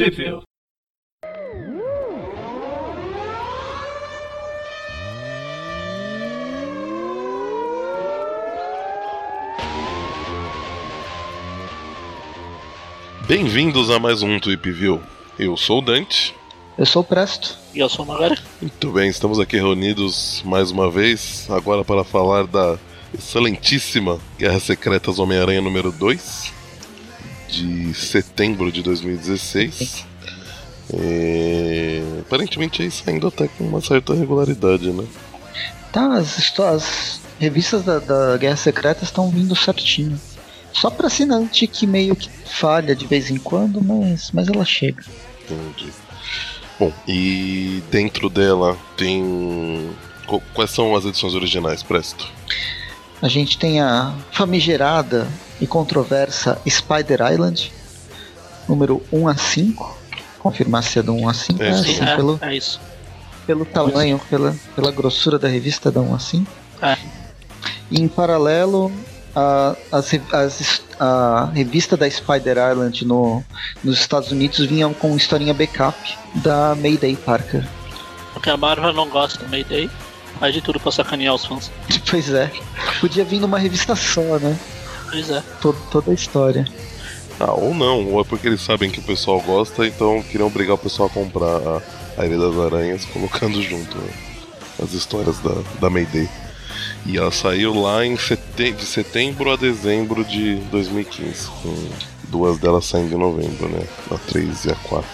Trivia. Bem-vindos a mais um Tweep View. Eu sou o Dante. Eu sou o Presto. E eu sou o Magari. Muito bem, estamos aqui reunidos mais uma vez, agora para falar da excelentíssima Guerra Secretas Homem-Aranha número 2, de setembro de 2016. É... Aparentemente aí saindo até com uma certa regularidade, né? Tá, as, as revistas da, da Guerra Secreta estão vindo certinho. Só para assinante que meio que falha de vez em quando, mas, mas ela chega. Entendi. Bom, e dentro dela tem. Quais são as edições originais, Presto? A gente tem a famigerada e controversa Spider Island, número 1 a 5. Confirmar se é do 1 a 5. É, É, sim. assim, é, pelo, é isso. pelo tamanho, pela, pela grossura da revista, dá 1 a 5. É. E em paralelo, a, as as- a revista da Spider Island no, nos Estados Unidos vinha com historinha backup da Mayday Parker. Porque a Marvel não gosta do Mayday. Faz de tudo pra sacanear os fãs. Pois é. Podia vir numa revista só, né? Pois é. To- toda a história. Ah, ou não, ou é porque eles sabem que o pessoal gosta, então queriam obrigar o pessoal a comprar a, a Ilha das Aranhas, colocando junto as histórias da, da Mayday. E ela saiu lá em sete, de setembro a dezembro de 2015, com duas delas saindo em novembro, né? A 3 e a 4.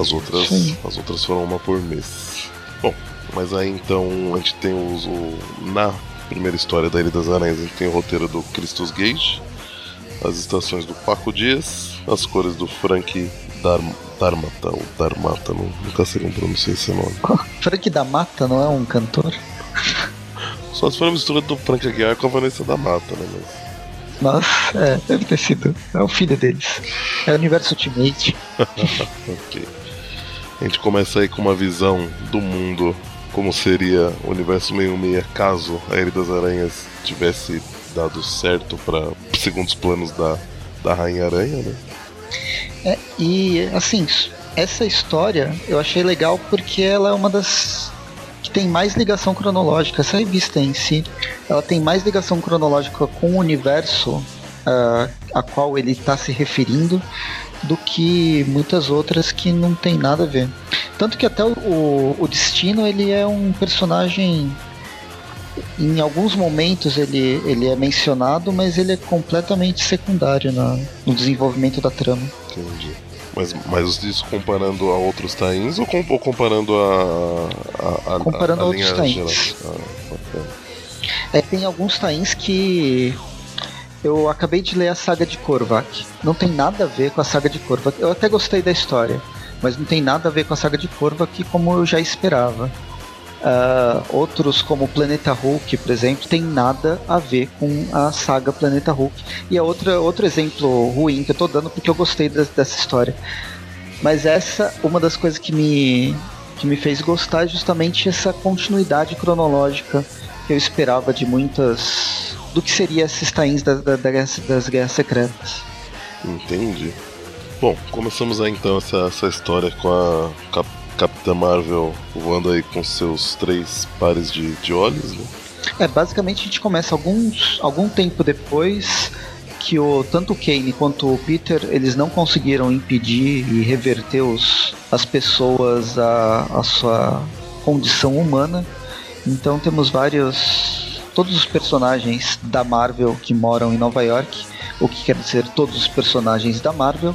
As outras, Sim. as outras foram uma por mês. Bom, mas aí então a gente tem os, o, na primeira história da Ilha das Aranhas, a gente tem o roteiro do Christos Gage, as estações do Paco Dias, as cores do Frank Dar Darmata, ou Darmata, não, nunca sei como pronunciar esse nome. Frank da Mata não é um cantor? Só se for a mistura do Frank Aguiar com a Vanessa da Mata, né? Mas... Nossa, é, deve ter sido. É o filho deles. É o universo Ultimate. Ok. A gente começa aí com uma visão do mundo como seria o universo 616 caso a Ilha das Aranhas tivesse dado certo para segundo os planos da, da Rainha Aranha, né? É, e assim, essa história eu achei legal porque ela é uma das que tem mais ligação cronológica. Essa revista em si, ela tem mais ligação cronológica com o universo ah, a qual ele está se referindo do que muitas outras que não tem nada a ver. Tanto que até o, o, o Destino ele é um personagem. Em alguns momentos ele, ele é mencionado, mas ele é completamente secundário na, no desenvolvimento da trama. Entendi. Mas, mas isso comparando a outros tains ou, com- ou comparando a, a, a, Comparando a, a linha outros tains. Ah. É, tem alguns tains que eu acabei de ler a saga de Korvac. Não tem nada a ver com a saga de Korvac. Eu até gostei da história, mas não tem nada a ver com a saga de Korvac como eu já esperava. Ah, outros, como Planeta Hulk, por exemplo, tem nada a ver com a saga Planeta Hulk. E é outra, outro exemplo ruim que eu tô dando porque eu gostei des- dessa história. Mas essa, uma das coisas que me, que me fez gostar é justamente essa continuidade cronológica que eu esperava de muitas. do que seria esses tains da- da- da guerra- das guerras secretas. Entendi. Bom, começamos aí então essa, essa história com a Cap- Capitã Marvel voando aí com seus três pares de, de olhos, né? É, basicamente a gente começa alguns, algum tempo depois que o, tanto o Kane quanto o Peter eles não conseguiram impedir e reverter os, as pessoas à, à sua condição humana. Então temos vários. Todos os personagens da Marvel que moram em Nova York, o que quer dizer todos os personagens da Marvel,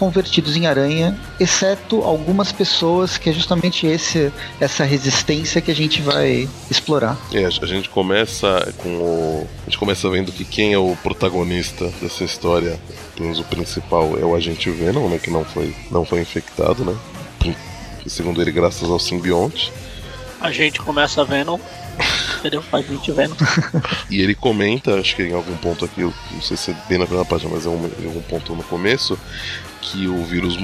convertidos em aranha, exceto algumas pessoas que é justamente esse, essa resistência que a gente vai explorar. É, a gente começa com o. A gente começa vendo que quem é o protagonista dessa história, pelo menos o principal, é o agente Venom, né? Que não foi, não foi infectado, né? Segundo ele, graças ao simbionte. A gente começa vendo. Entendeu? A gente vendo. E ele comenta, acho que em algum ponto aqui, não sei se é bem na primeira página, mas é um, em algum ponto no começo, que o vírus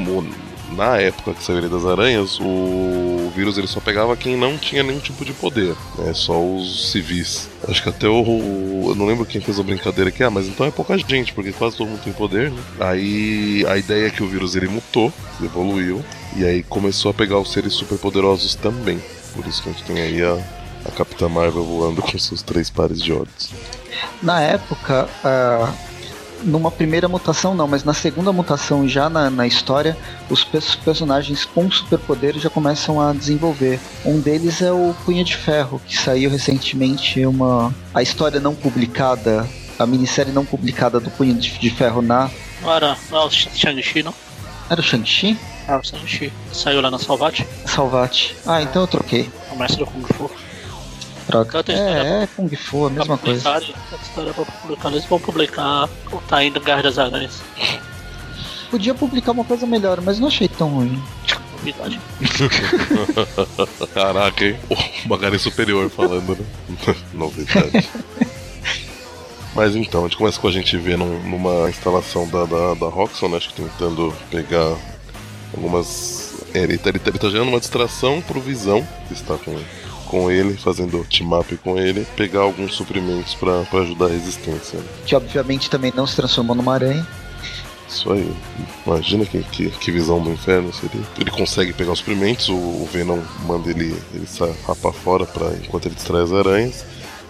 na época que saiu das Aranhas, o vírus ele só pegava quem não tinha nenhum tipo de poder, né? Só os civis. Acho que até o, o, Eu não lembro quem fez a brincadeira aqui, ah, mas então é pouca gente, porque quase todo mundo tem poder, né? Aí a ideia é que o vírus ele mutou, evoluiu, e aí começou a pegar os seres superpoderosos também. Por isso que a gente tem aí a, a Capitã Marvel voando com seus três pares de olhos. Na época, uh, numa primeira mutação não, mas na segunda mutação já na, na história, os personagens com superpoderes já começam a desenvolver. Um deles é o Punha de Ferro, que saiu recentemente uma a história não publicada, a minissérie não publicada do Punha de Ferro na. Não era, não era o Shang-Chi, não? Era o Shang-Chi? Ah, o Shang-Chi. Saiu lá na Salvate? Salvate. Ah, então eu troquei. O mestre do Kung Fu. Troca. É, é Kung Fu, a mesma coisa. História pra publicar, eles vão publicar o Tá indo Guerra das Aranhas. Podia publicar uma coisa melhor, mas não achei tão ruim. Novidade. Caraca, hein? O Magari superior falando, né? Novidade. Mas então, a gente começa com a gente ver numa instalação da, da, da Roxxon, né? Acho que tentando pegar algumas. É, ele, tá, ele, tá, ele tá gerando uma distração pro Visão, que está com com ele, fazendo team-up com ele, pegar alguns suprimentos para ajudar a resistência. Né? Que obviamente também não se transformou numa aranha. Isso aí. Imagina que, que, que visão do inferno seria. Ele consegue pegar os suprimentos, o, o Venom manda ele, ele rapar fora pra, enquanto ele distrai as aranhas.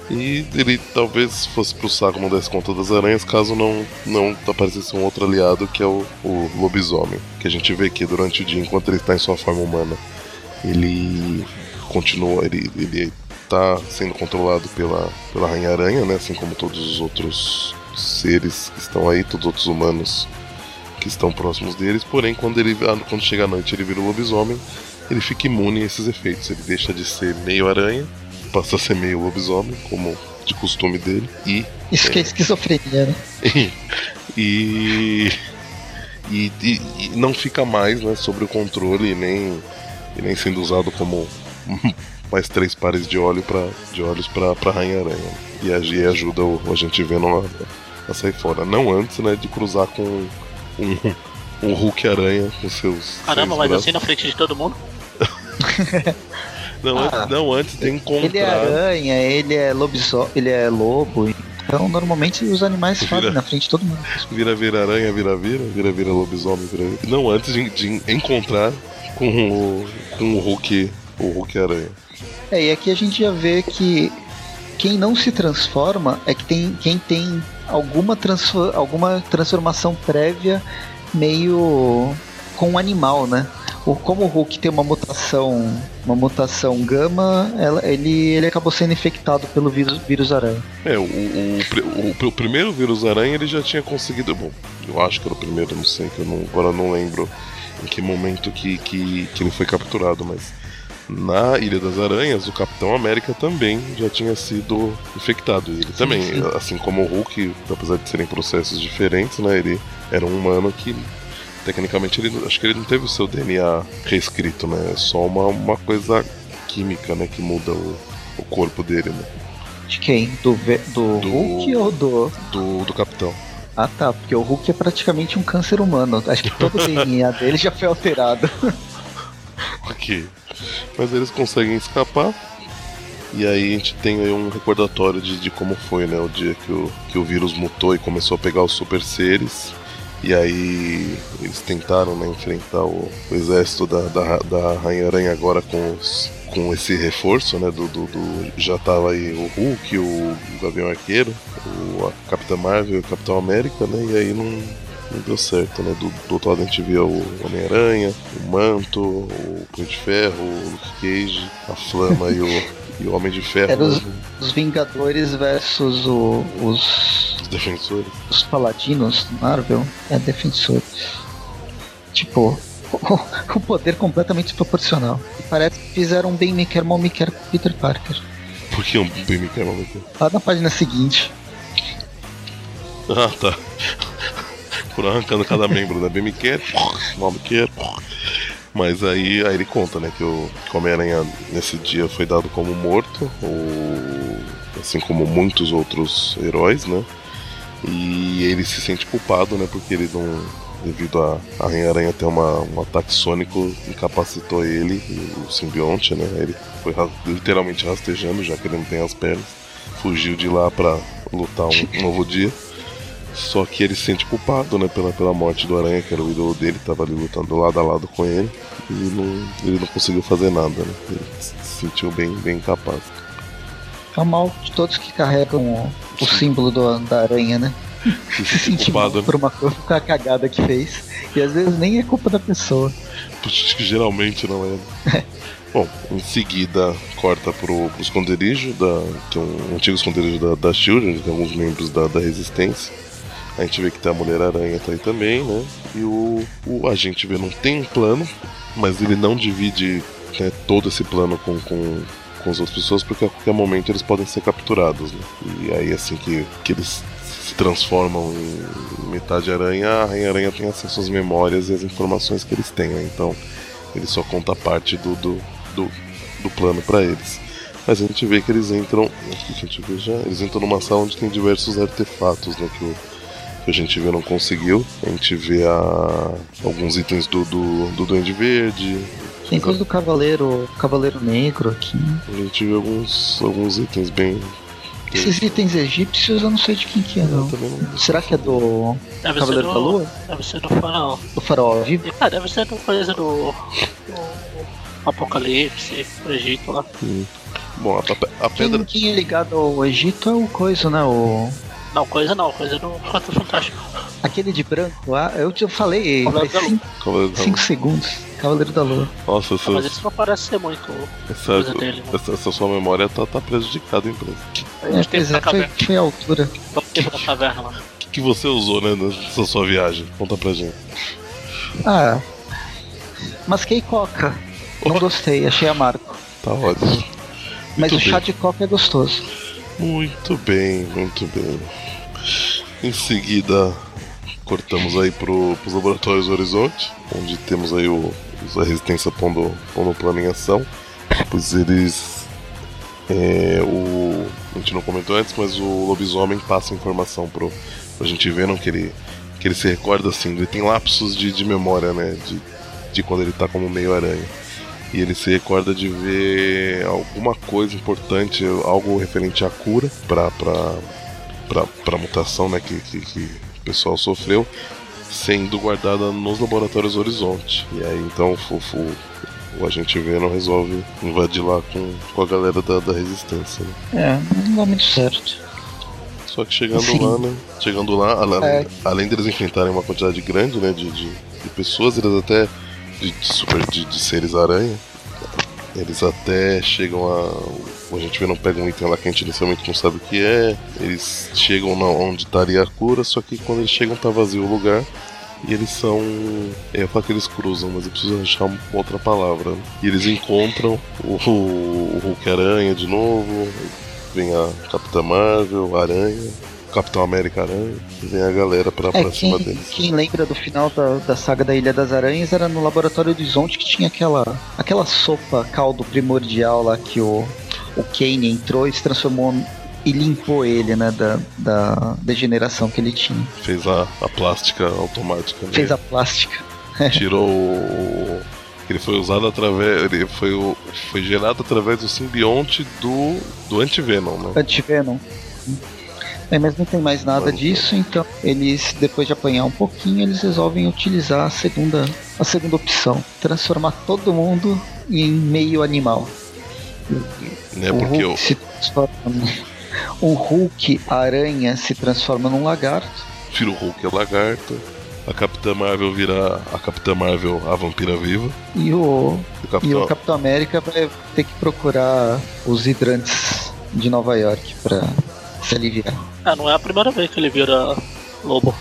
E ele talvez fosse pro saco não desse conta das aranhas caso não, não aparecesse um outro aliado que é o, o lobisomem. Que a gente vê aqui durante o dia enquanto ele está em sua forma humana. Ele continua, ele, ele tá sendo controlado pela, pela Rainha Aranha, né? Assim como todos os outros seres que estão aí, todos os outros humanos que estão próximos deles. Porém, quando ele quando chega a noite ele vira um lobisomem, ele fica imune a esses efeitos. Ele deixa de ser meio aranha, passa a ser meio lobisomem, como de costume dele. E. Isso é, que é esquizofrenia, né? e, e, e, e, não fica mais né, sobre o controle nem, e nem sendo usado como mais três pares de, óleo pra, de olhos pra, pra Rainha Aranha. E a ajuda o, a gente Venom a, a sair fora. Não antes, né, de cruzar com um, um Hulk Aranha com seus. Caramba, mas assim na frente de todo mundo? não, ah, antes, não, antes de encontrar. Ele é aranha, ele é lobisomem, ele é lobo. Então, normalmente os animais vira, fazem na frente de todo mundo. Vira, vira aranha, vira, vira, vira, vira lobisomem, vira, vira. Não antes de, de encontrar com o, com o Hulk o Hulk-Aranha. É, e aqui a gente já vê que quem não se transforma é que tem quem tem alguma, transfor alguma transformação prévia meio com um animal, né? Como o Hulk tem uma mutação, uma mutação gama, ela, ele, ele acabou sendo infectado pelo vírus, vírus aranha. É, o, o, o, o, primeiro vírus aranha ele já tinha conseguido. Bom, eu acho que era o primeiro, não sei, que eu não, agora não lembro em que momento que, que, que ele foi capturado, mas na Ilha das Aranhas, o Capitão América também já tinha sido infectado. Ele também, sim. assim como o Hulk, apesar de serem processos diferentes, né? Ele era um humano que tecnicamente ele acho que ele não teve o seu DNA reescrito, né? É só uma, uma coisa química, né, que muda o, o corpo dele, né? De quem? Do, do, do Hulk ou do... do do Capitão? Ah tá, porque o Hulk é praticamente um câncer humano. Acho que todo o DNA dele já foi alterado. ok. Mas eles conseguem escapar. E aí a gente tem um recordatório de, de como foi, né? O dia que o, que o vírus mutou e começou a pegar os super seres. E aí eles tentaram né, enfrentar o, o exército da, da, da Rainha Aranha agora com, os, com esse reforço, né? Do, do, do, já tava aí o Hulk, o Gavião Arqueiro, o a Marvel, o Capitão América, né? E aí não, não deu certo, né? Do, do outro lado a gente via o Homem-Aranha, o Manto, o Punho de Ferro, o Luke Cage, a Flama e, o, e o Homem de Ferro. Era os, né? os Vingadores versus o, os. Os Defensores. Os Paladinos Marvel. É, Defensores. Tipo, o, poder completamente desproporcional. Parece que fizeram um bem me quer, mal me quer com Peter Parker. Por que um bem me quer, mal me quer? Lá na página seguinte. Ah, tá por arrancando cada membro, né? Bem me quer, mal me quer. Mas aí, aí ele conta, né, que o Homem-Aranha nesse dia foi dado como morto, ou, assim como muitos outros heróis, né? E ele se sente culpado, né, porque ele não, devido a a Rainha-Aranha ter uma, um ataque sônico, incapacitou ele, o simbionte, né? Ele foi ra- literalmente rastejando, já que ele não tem as pernas. Fugiu de lá pra lutar um novo dia. Só que ele se sente culpado, né, pela, pela morte do Aranha, que era o ídolo dele, tava ali lutando lado a lado com ele. E não, ele não conseguiu fazer nada, né? Ele se sentiu bem, bem incapaz. É o mal de todos que carregam o, o símbolo do- da aranha, né? Se Se sentir culpado, né? por uma coisa, por uma cagada que fez. E às vezes nem é culpa da pessoa. Acho que geralmente não é. né? Bom, em seguida corta pro, pro esconderijo, da, que é um antigo esconderijo da, da Shield, onde tem alguns membros da, da Resistência. A gente vê que tem a Mulher-Aranha tá aí também, né? E o, o agente vê não tem um plano, mas ele não divide né, todo esse plano com, com, com as outras pessoas, porque a qualquer momento eles podem ser capturados, né? E aí assim que, que eles se transformam em metade aranha, a Rainha-Aranha tem acesso às memórias e às informações que eles têm, né? Então ele só conta parte do, do, do, do plano para eles. Mas a gente vê que eles entram. O que a gente vê já? Eles entram numa sala onde tem diversos artefatos, né? Que o, que a gente vê não conseguiu. A gente vê a, alguns itens do, do, do Duende Verde. Tem coisa do Cavaleiro, Cavaleiro Negro aqui. A gente vê alguns, alguns itens bem. Esses itens egípcios eu não sei de quem que é, não. não- Será que é do Deve Cavaleiro ser da do, Lua? Deve ser do farol. Do Farol Vivo? Ah, deve ser do coisa do. do Apocalipse, do Egito lá. Bom, a, a Quem, pedra. quem é ligado ao Egito é o coisa, né? O... Não, coisa não, coisa do Quatro Fantástico. Aquele de branco lá, eu te falei, Cavaleiro faz da 5 Cavaleiro da- segundos. Cavaleiro da Lua. Nossa, Ah, mas essa, isso não parece ser muito essa, coisa dele. né? essa, essa sua memória tá, tá prejudicada, empresa. A É, pois é, foi, foi a altura. O tempo da caverna lá. O que, que você usou, né, nessa sua viagem? Conta pra gente. Ah. Masquei coca. Não gostei, achei amargo. Tá ótimo. Mas Muito o chá bem. de coca é gostoso. Muito bem, muito bem. Em seguida, cortamos aí pro, pros laboratórios Horizonte, onde temos aí o, os- a resistência pondo, pondo o plano em ação. Pois eles. é, o, a gente não comentou antes, mas o lobisomem passa informação pro, pra gente ver não, que ele, que ele se recorda assim, ele tem lapsos de, de memória, né? De, de quando ele tá como meio aranha. E ele se recorda de ver alguma coisa importante, algo referente à cura para para mutação né, que, que, que o pessoal sofreu, sendo guardada nos laboratórios Horizonte. E aí então o, o, o agente Venom resolve invadir lá com, com a galera da, da resistência. Né? É, não dá muito certo. Só que chegando Sim. lá, né? Chegando lá, além, É. além deles enfrentarem uma quantidade grande né, de, de, de pessoas, eles até. De, de super de, de seres aranha. Eles até chegam a. A gente vê não pega um item lá que a gente inicialmente não sabe o que é. Eles chegam na, onde estaria a cura, só que quando eles chegam tá vazio o lugar. E eles são. Ia falar que eles cruzam, mas eu preciso achar outra palavra. né? E eles encontram o, o Hulk Aranha de novo. Vem a Capitã Marvel, Aranha, Capitão América Aranha. E vem a galera pra, É, pra cima quem, deles. quem lembra do final da, da saga da Ilha das Aranhas era no Laboratório Horizonte que tinha aquela, aquela sopa caldo primordial lá que o, o Kane entrou e se transformou e limpou ele, né, da, da degeneração que ele tinha. Fez a, a plástica automática. Né? Fez a plástica. tirou o. Ele foi usado através. Ele foi, foi gerado através do simbionte do. do antivenom, né? Antivenom. É, mas não tem mais nada Vamos disso, então eles, depois de apanhar um pouquinho, eles resolvem utilizar a segunda, a segunda opção. Transformar todo mundo em meio animal. né? o Porque Hulk o, se transforma num- O Hulk aranha se transforma num lagarto. Tira o Hulk é lagarto. A Capitã Marvel vira a Capitã Marvel a vampira viva. E o, E o e Capitão. o Capitão América vai ter que procurar os hidrantes de Nova York pra se aliviar. Ah, não é a primeira vez que ele vira lobo.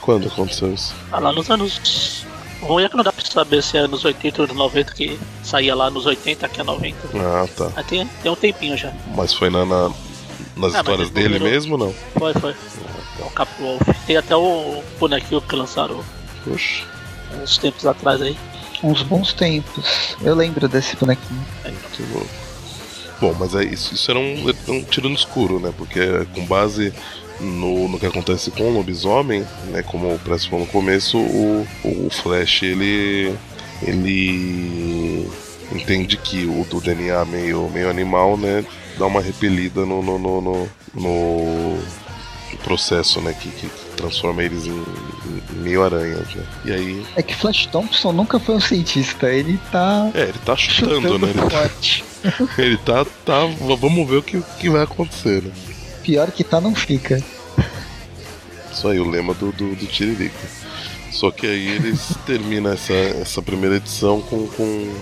Quando aconteceu isso? Ah, lá nos anos. O ruim é que não dá pra saber se é nos 80 ou nos 90 que saía lá nos 80, aqui é 90. Ah, tá. Mas tem, tem um tempinho já. Mas foi na, na- nas Ah, histórias ele dele virou- mesmo não? Foi, foi. É o Cap Wolf. Tem até o bonequinho que lançaram Poxa. uns tempos atrás aí. Uns bons tempos. Eu lembro desse bonequinho. Que louco. Bom, mas é isso. Isso era um, um tiro no escuro, né? Porque com base no, no que acontece com o lobisomem, né, como o Press falou no começo, o, o Flash ele ele entende que o do DNA meio, meio animal, né, dá uma repelida no, no, no, no, no processo, né, que, que transforma eles em, em, meio aranhas, né? E aí. É que Flash Thompson nunca foi um cientista, ele tá. É, ele tá chutando, chutando né? Ele tá, ele tá, tá. Vamos ver o que, que vai acontecer, né? Pior que tá, não fica. Isso aí, o lema do, do, do Tiririca. Só que aí eles terminam essa, essa primeira edição com, com.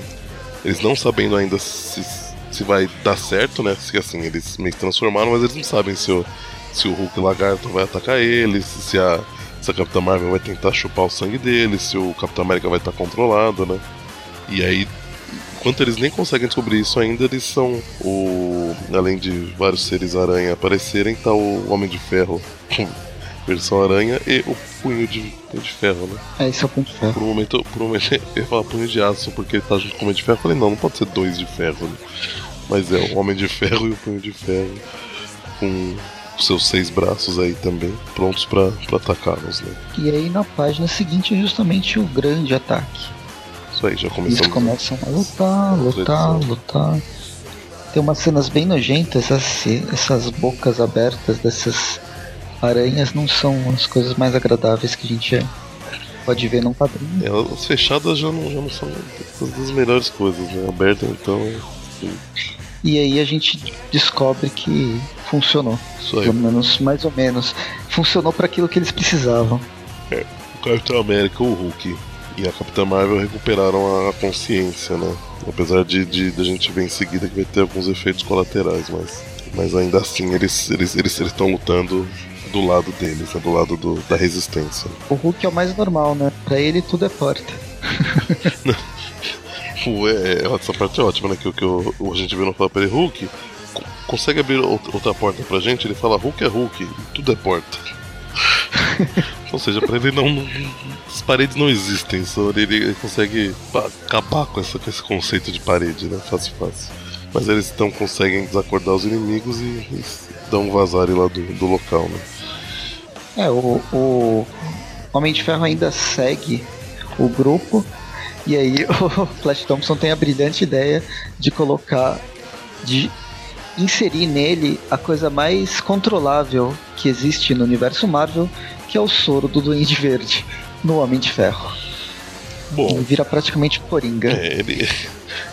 Eles não sabendo ainda se, se vai dar certo, né? Se assim, eles meio transformaram, mas eles não sabem se o, se o Hulk Lagarto vai atacar eles, se a, se a Capitã Marvel vai tentar chupar o sangue deles, se o Capitão América vai estar controlado, né? E aí, enquanto eles nem conseguem descobrir isso ainda, eles são o. Além de vários seres aranha aparecerem, tá o Homem de Ferro versão aranha e o punho de, de ferro, né? É, isso é o punho de ferro. Por um momento, por um momento eu ia falar punho de aço porque ele tá junto com o Homem de Ferro. Eu falei, não, não pode ser dois de ferro, né? Mas é, o Homem de Ferro e o punho de ferro com seus seis braços aí também, prontos para atacá-los, né? E aí na página seguinte é justamente o grande ataque. Isso aí, já começamos. Eles começam a lutar, lutar, lutar. Tem umas cenas bem nojentas, essas, essas bocas abertas dessas aranhas não são as coisas mais agradáveis que a gente pode ver num quadrinho. É, as fechadas já não, já não são das melhores coisas, né? Aberta então. E aí a gente descobre que funcionou. Pelo menos, mais ou menos. Funcionou para aquilo que eles precisavam. É, o Capitão América, o Hulk e a Capitã Marvel recuperaram a consciência, né? Apesar de, de, de a gente ver em seguida que vai ter alguns efeitos colaterais, mas, mas ainda assim eles eles eles estão lutando do lado deles, né? do lado do, da resistência. O Hulk é o mais normal, né? Pra ele tudo é porta. Pô, é, é, essa parte é ótima, né? Que, que o, o gente viu no ele, Hulk, consegue abrir outra porta pra gente? Ele fala, Hulk é Hulk, tudo é porta. Ou seja, pra ele não, As paredes não existem, só ele, consegue acabar com, essa, com esse conceito de parede, né? Fácil, fácil. Mas eles então conseguem desacordar os inimigos e, e dão um vazare lá do, do local, né? É, o, o Homem de Ferro ainda segue o grupo. E aí o Flash Thompson tem a brilhante ideia de colocar. de inserir nele a coisa mais controlável que existe no universo Marvel, que é o soro do Duende Verde no Homem de Ferro. Bom, ele vira praticamente coringa. É, ele,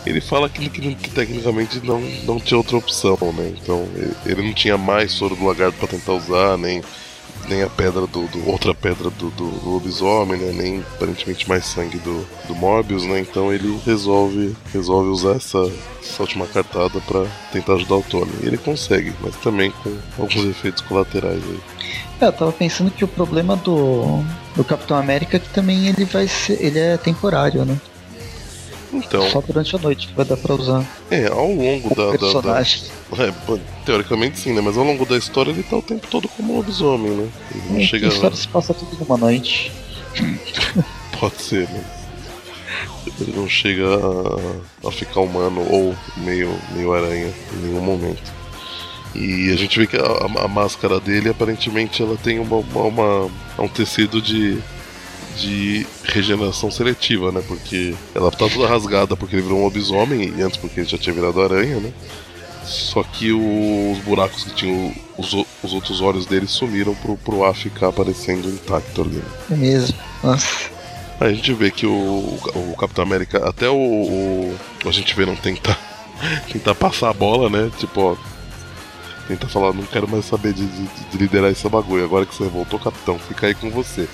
ele fala que, que, que, tecnicamente não, não tinha outra opção, né? Então ele, ele não tinha mais soro do lagarto para tentar usar, nem nem a pedra do, do outra pedra do, do, lobisomem, né? Nem aparentemente mais sangue do, do Morbius, né? Então ele resolve resolve usar essa, essa última cartada para tentar ajudar o Tony. Ele consegue, mas também com alguns efeitos colaterais aí. É, eu tava pensando que o problema do, do Capitão América é que também ele vai ser. ele é temporário, né? Então. Só durante a noite que vai dar pra usar. É, ao longo da, personagem. da, da. É, teoricamente sim, né? Mas ao longo da história ele tá o tempo todo como um lobisomem, né? Ele não é, chega. A história se passa tudo numa noite. Pode ser, né? Ele não chega a, a, ficar humano ou meio, meio aranha em nenhum momento. E a gente vê que a, a máscara dele aparentemente ela tem uma, uma, uma um tecido de de regeneração seletiva, né? Porque ela tá toda rasgada porque ele virou um lobisomem e antes porque ele já tinha virado aranha, né? Só que os buracos que tinham os, os outros olhos dele sumiram pro, pro ar ficar aparecendo intacto ali. É mesmo, nossa. Aí a gente vê que o, o Capitão América, até o, o, A gente vê não tentar, tentar passar a bola, né? Tipo, ó. Tentar falar, não quero mais saber de, de, de liderar essa bagulho. Agora que você voltou, capitão, fica aí com você.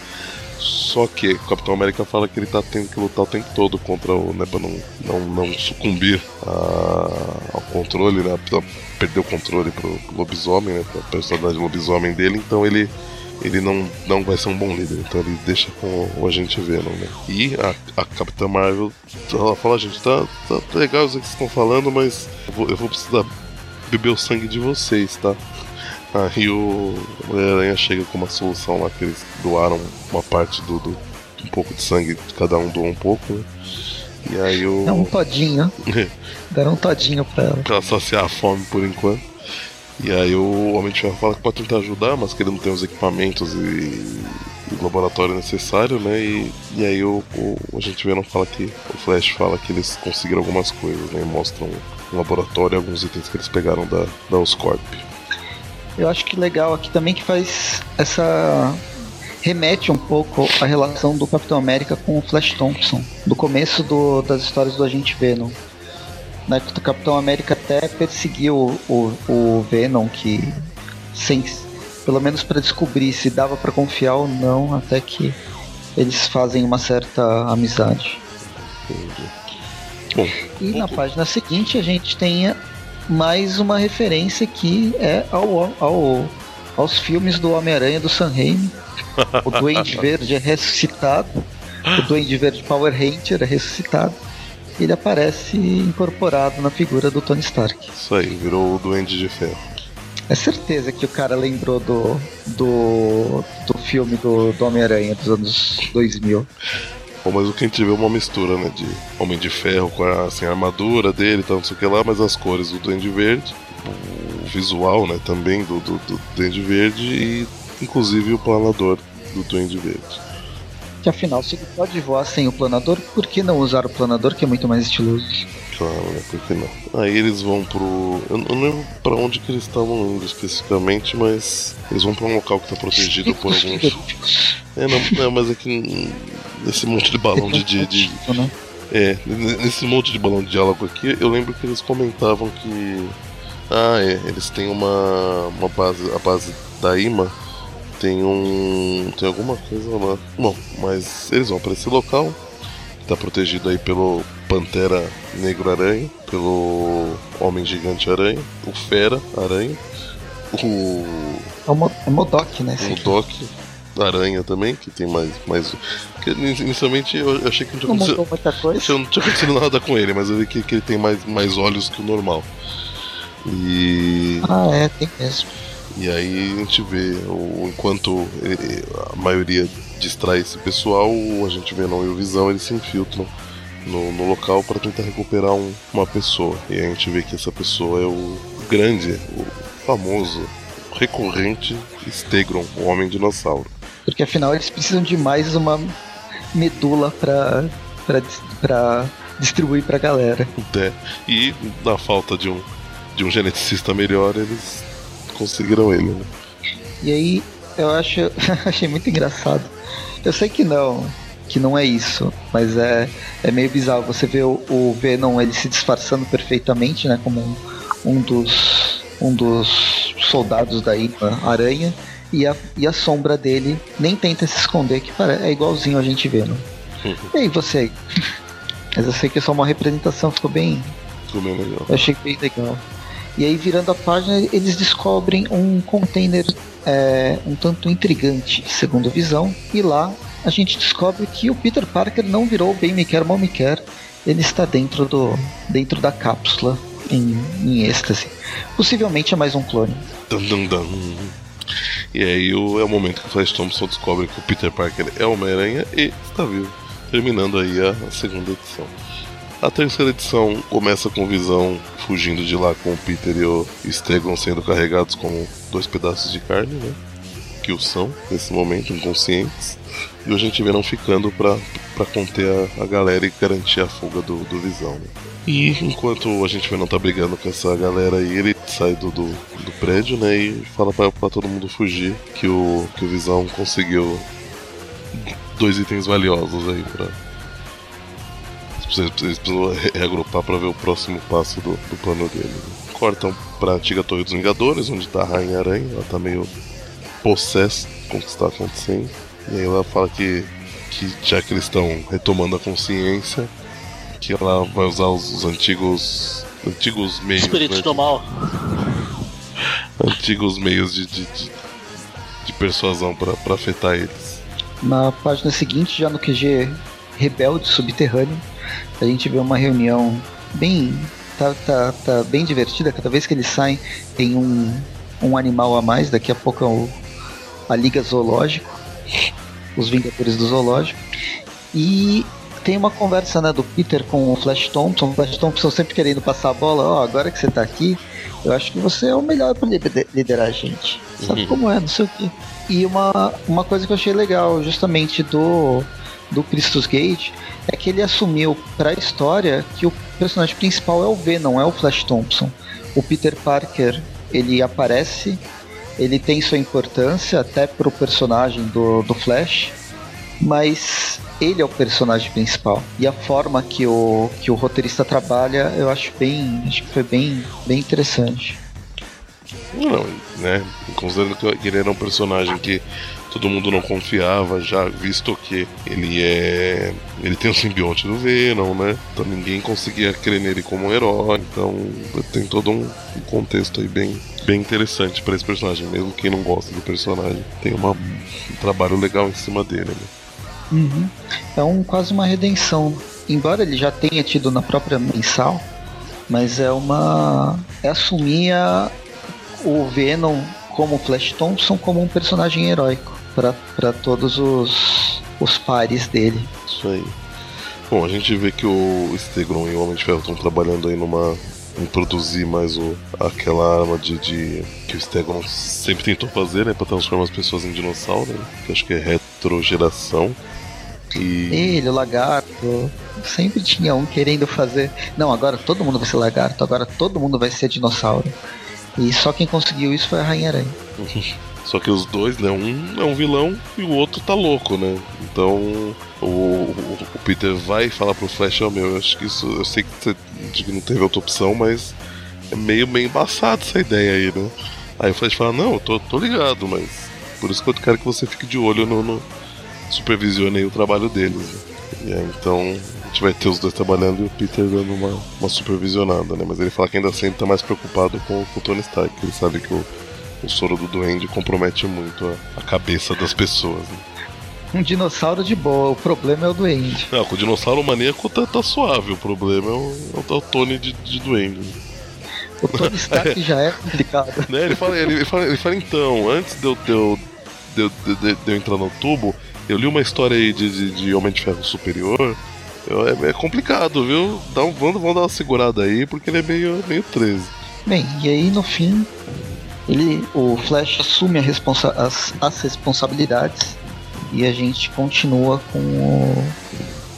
Só que o Capitão América fala que ele tá tendo que lutar o tempo todo contra o, né, pra não, não, não sucumbir a, ao controle, né, perder o controle pro, pro lobisomem, né, pra personalidade lobisomem dele, então ele ele não, não vai ser um bom líder, então ele deixa com o agente Venom, né? E a, a Capitã Marvel, ela fala, gente, tá, tá legal o que vocês estão falando, mas eu vou, eu vou precisar beber o sangue de vocês, tá? Aí o Homem-Aranha chega com uma solução lá que eles doaram uma parte do, do um pouco de sangue, cada um doou um pouco, né? E aí o. É um todinho. Deram um todinho pra ela. Pra saciar a fome por enquanto. E aí o Homem de Ferro fala que pode tentar ajudar, mas que ele não tem os equipamentos e, e o laboratório necessário, né? E, e aí o, o, a gente vê não fala que o Flash fala que eles conseguiram algumas coisas, né? E mostram um laboratório e alguns itens que eles pegaram da, da Oscorp. Eu acho que legal aqui também que faz essa remete um pouco à relação do Capitão América com o Flash Thompson, do começo do, das histórias do Agente Venom. Né, que o Capitão América até perseguiu o, o Venom, que sem, pelo menos para descobrir se dava para confiar ou não, até que eles fazem uma certa amizade. Bom, E na página seguinte a gente tem mais uma referência que é ao, ao, aos filmes do Homem-Aranha do Sam Raimi. O Duende Verde é ressuscitado. O Duende Verde Power Ranger é ressuscitado. Ele aparece incorporado na figura do Tony Stark. isso aí, virou o Duende de Ferro. É certeza que o cara lembrou do, do, do filme do, do Homem-Aranha dos anos 2000. Bom, mas o que a gente vê é uma mistura, né? De Homem de Ferro com a, assim, a armadura dele e tal, não sei o que lá, mas as cores do Duende Verde, o visual, né? Também do, do, do Duende Verde e inclusive o planador do Duende Verde. Que afinal, se ele pode voar sem o planador, por que não usar o planador que é muito mais estiloso? Claro, né? Por que não? Aí eles vão pro. Eu não lembro pra onde que eles estavam indo especificamente, mas eles vão pra um local que tá protegido por alguns. É, não, não mas é que nesse monte de balão de, de, de, Né? É, nesse monte de balão de diálogo aqui, eu lembro que eles comentavam que. Ah, é, eles têm uma, uma base. A base da IMA tem um. tem alguma coisa lá. Bom, mas eles vão pra esse local. Tá protegido aí pelo Pantera Negro Aranha, pelo Homem Gigante Aranha, o Fera Aranha, o É o, Mo é Modok, né? o aqui. Aranha também, que tem mais. mais que inicialmente eu achei que não tinha Não acontecido. muita coisa. Isso não tinha acontecido nada com ele, mas eu vi que, que ele tem mais, mais olhos que o normal. E, Ah, é, tem mesmo. e aí a gente vê, o, enquanto a maioria distrai esse pessoal, a gente vê não e o Visão, eles se infiltram no, no local para tentar recuperar um- uma pessoa. E aí a gente vê que essa pessoa é o grande, o famoso, recorrente Stegron, o Homem Dinossauro. Porque afinal eles precisam de mais uma medula pra, pra, pra distribuir pra galera. É, e na falta de um, de um geneticista melhor, eles conseguiram ele. Né? E aí eu acho achei muito engraçado. Eu sei que não, que não é isso, mas é, é meio bizarro. Você vê o, o Venom ele se disfarçando perfeitamente, né, como um, um dos um dos soldados da Aranha e a, e a sombra dele nem tenta se esconder, que é igualzinho a gente Venom. E aí você? Mas eu sei que é só uma representação, ficou bem Ficou bem legal. eu achei bem legal. E aí, virando a página, eles descobrem um container é, um tanto intrigante, segundo Visão. E lá a gente descobre que o Peter Parker não virou bem me quer, mal me quer. Ele está dentro, do, dentro da cápsula, em, em êxtase. Possivelmente é mais um clone. Dun. E aí o, é o momento que o Flash Thompson descobre que o Peter Parker é Homem-Aranha e está vivo. Terminando aí a, segunda edição. A terceira edição começa com Visão fugindo de lá com o Peter e o Stegon sendo carregados como dois pedaços de carne, né? Que o são, nesse momento, inconscientes. E a gente vê não ficando pra conter a, a galera e garantir a fuga do, do Visão. Né? E enquanto a gente vê não tá brigando com essa galera aí, ele sai do, do, do prédio, né? E fala pra todo mundo fugir que o, que o Visão conseguiu dois itens valiosos aí pra. Vocês precisam re- reagrupar pra ver o próximo passo do, do plano dele. né? Cortam pra antiga Torre dos Vingadores, onde tá a Rainha Aranha, ela tá meio possessa com o que está acontecendo. E aí ela fala que, que já que eles estão retomando a consciência, que ela vai usar os, os antigos. Antigos meios. Espíritos né, do mal. antigos meios de, de, de, de persuasão pra pra afetar eles. Na página seguinte, já no QG Rebelde Subterrâneo, a gente vê uma reunião bem. Tá, tá, tá bem divertida. Cada vez que eles saem, tem um, um animal a mais. Daqui a pouco é o, a Liga Zoológico, os Vingadores do Zoológico. E tem uma conversa né, do Peter com o Flash Thompson. O Flash Thompson sempre querendo passar a bola. Ó, oh, agora que você tá aqui, eu acho que você é o melhor para liderar a gente. Sabe uhum. como é, não sei o quê. E uma, uma coisa que eu achei legal, justamente do, do Christus Gate, é que ele assumiu para a história que o personagem principal é o V, não é o Flash Thompson. O Peter Parker, ele aparece, ele tem sua importância até pro personagem do, do Flash, mas ele é o personagem principal. E a forma que o, que o roteirista trabalha, eu acho bem. Acho que foi bem, bem interessante. Não, né? Considerando que ele era um personagem que todo mundo não confiava, já visto que ele é. Ele tem o simbionte do Venom, né? Então ninguém conseguia crer nele como um herói. Então tem todo um contexto aí bem, bem interessante para esse personagem. Mesmo quem não gosta do personagem, tem uma, um trabalho legal em cima dele, né? Uhum. É um, quase uma redenção. Embora ele já tenha tido na própria mensal, mas é uma. É assumir a, o Venom como Flash Thompson como um personagem heróico para todos os, os pares dele. Isso aí. Bom, a gente vê que o Stegron e o Homem de Ferro estão trabalhando aí numa. em produzir mais o, aquela arma de, de que o Stegron sempre tentou fazer, né? Pra transformar as pessoas em dinossauro, né, que acho que é retrogeração. E... Ele, o lagarto. Sempre tinha um querendo fazer. Não, agora todo mundo vai ser lagarto, agora todo mundo vai ser dinossauro. E só quem conseguiu isso foi a Rainha Aranha. Só que os dois, né? Um é um vilão e o outro tá louco, né? Então o, o, o Peter vai falar pro Flash, ó oh, meu, eu acho que isso. Eu sei que você não teve outra opção, mas é meio, meio embaçado essa ideia aí, né? Aí o Flash fala, não, eu tô, tô ligado, mas por isso que eu quero que você fique de olho no, no supervisione o trabalho deles. Né? Aí, então a gente vai ter os dois trabalhando e o Peter dando uma, uma supervisionada, né? Mas ele fala que ainda assim ele tá mais preocupado com, com o Tony Stark, ele sabe que o, o soro do Duende compromete muito a, a cabeça das pessoas. Né? Um dinossauro de boa, o problema é o Duende. Não, com o dinossauro maníaco tá, tá suave, o problema é o, é o Tony de, de Duende. O Tony Stark já é complicado. né? ele, fala, ele, ele, fala, ele fala então, antes de eu, de, eu, de, de, de eu entrar no tubo, eu li uma história aí de, de, de Homem de Ferro Superior. Eu, é, é, complicado, viu? Dá um, vamos, vamos dar uma segurada aí, porque ele é meio, meio 13. Bem, e aí no fim, ele, o Flash assume responsa as, as responsabilidades e a gente continua com o,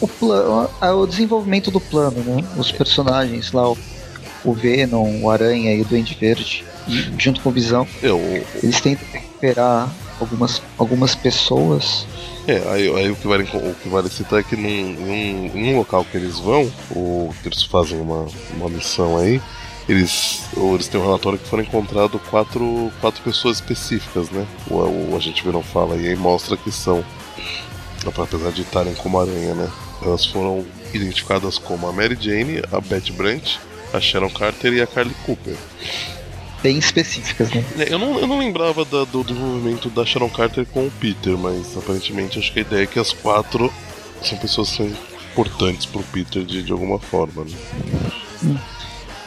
o, plano, o desenvolvimento do plano, né? Os personagens lá, o, o Venom, o Aranha e o Duende Verde, junto com o Visão, Eu... eles tentam recuperar algumas, algumas pessoas é, aí, aí o, que vale, o que vale citar é que num, num, num local que eles vão, ou que eles fazem uma, uma missão aí, eles, ou eles têm um relatório que foram encontrados quatro, quatro pessoas específicas, né? O, o agente não fala, e aí mostra que são, apesar de estarem como aranha, né? Elas foram identificadas como a Mary Jane, a Betty Brant, a Sharon Carter e a Carly Cooper bem específicas, né? É, eu não, eu não lembrava da, do desenvolvimento da Sharon Carter com o Peter, mas aparentemente acho que a ideia é que as quatro são pessoas que são importantes pro Peter de, de alguma forma, né?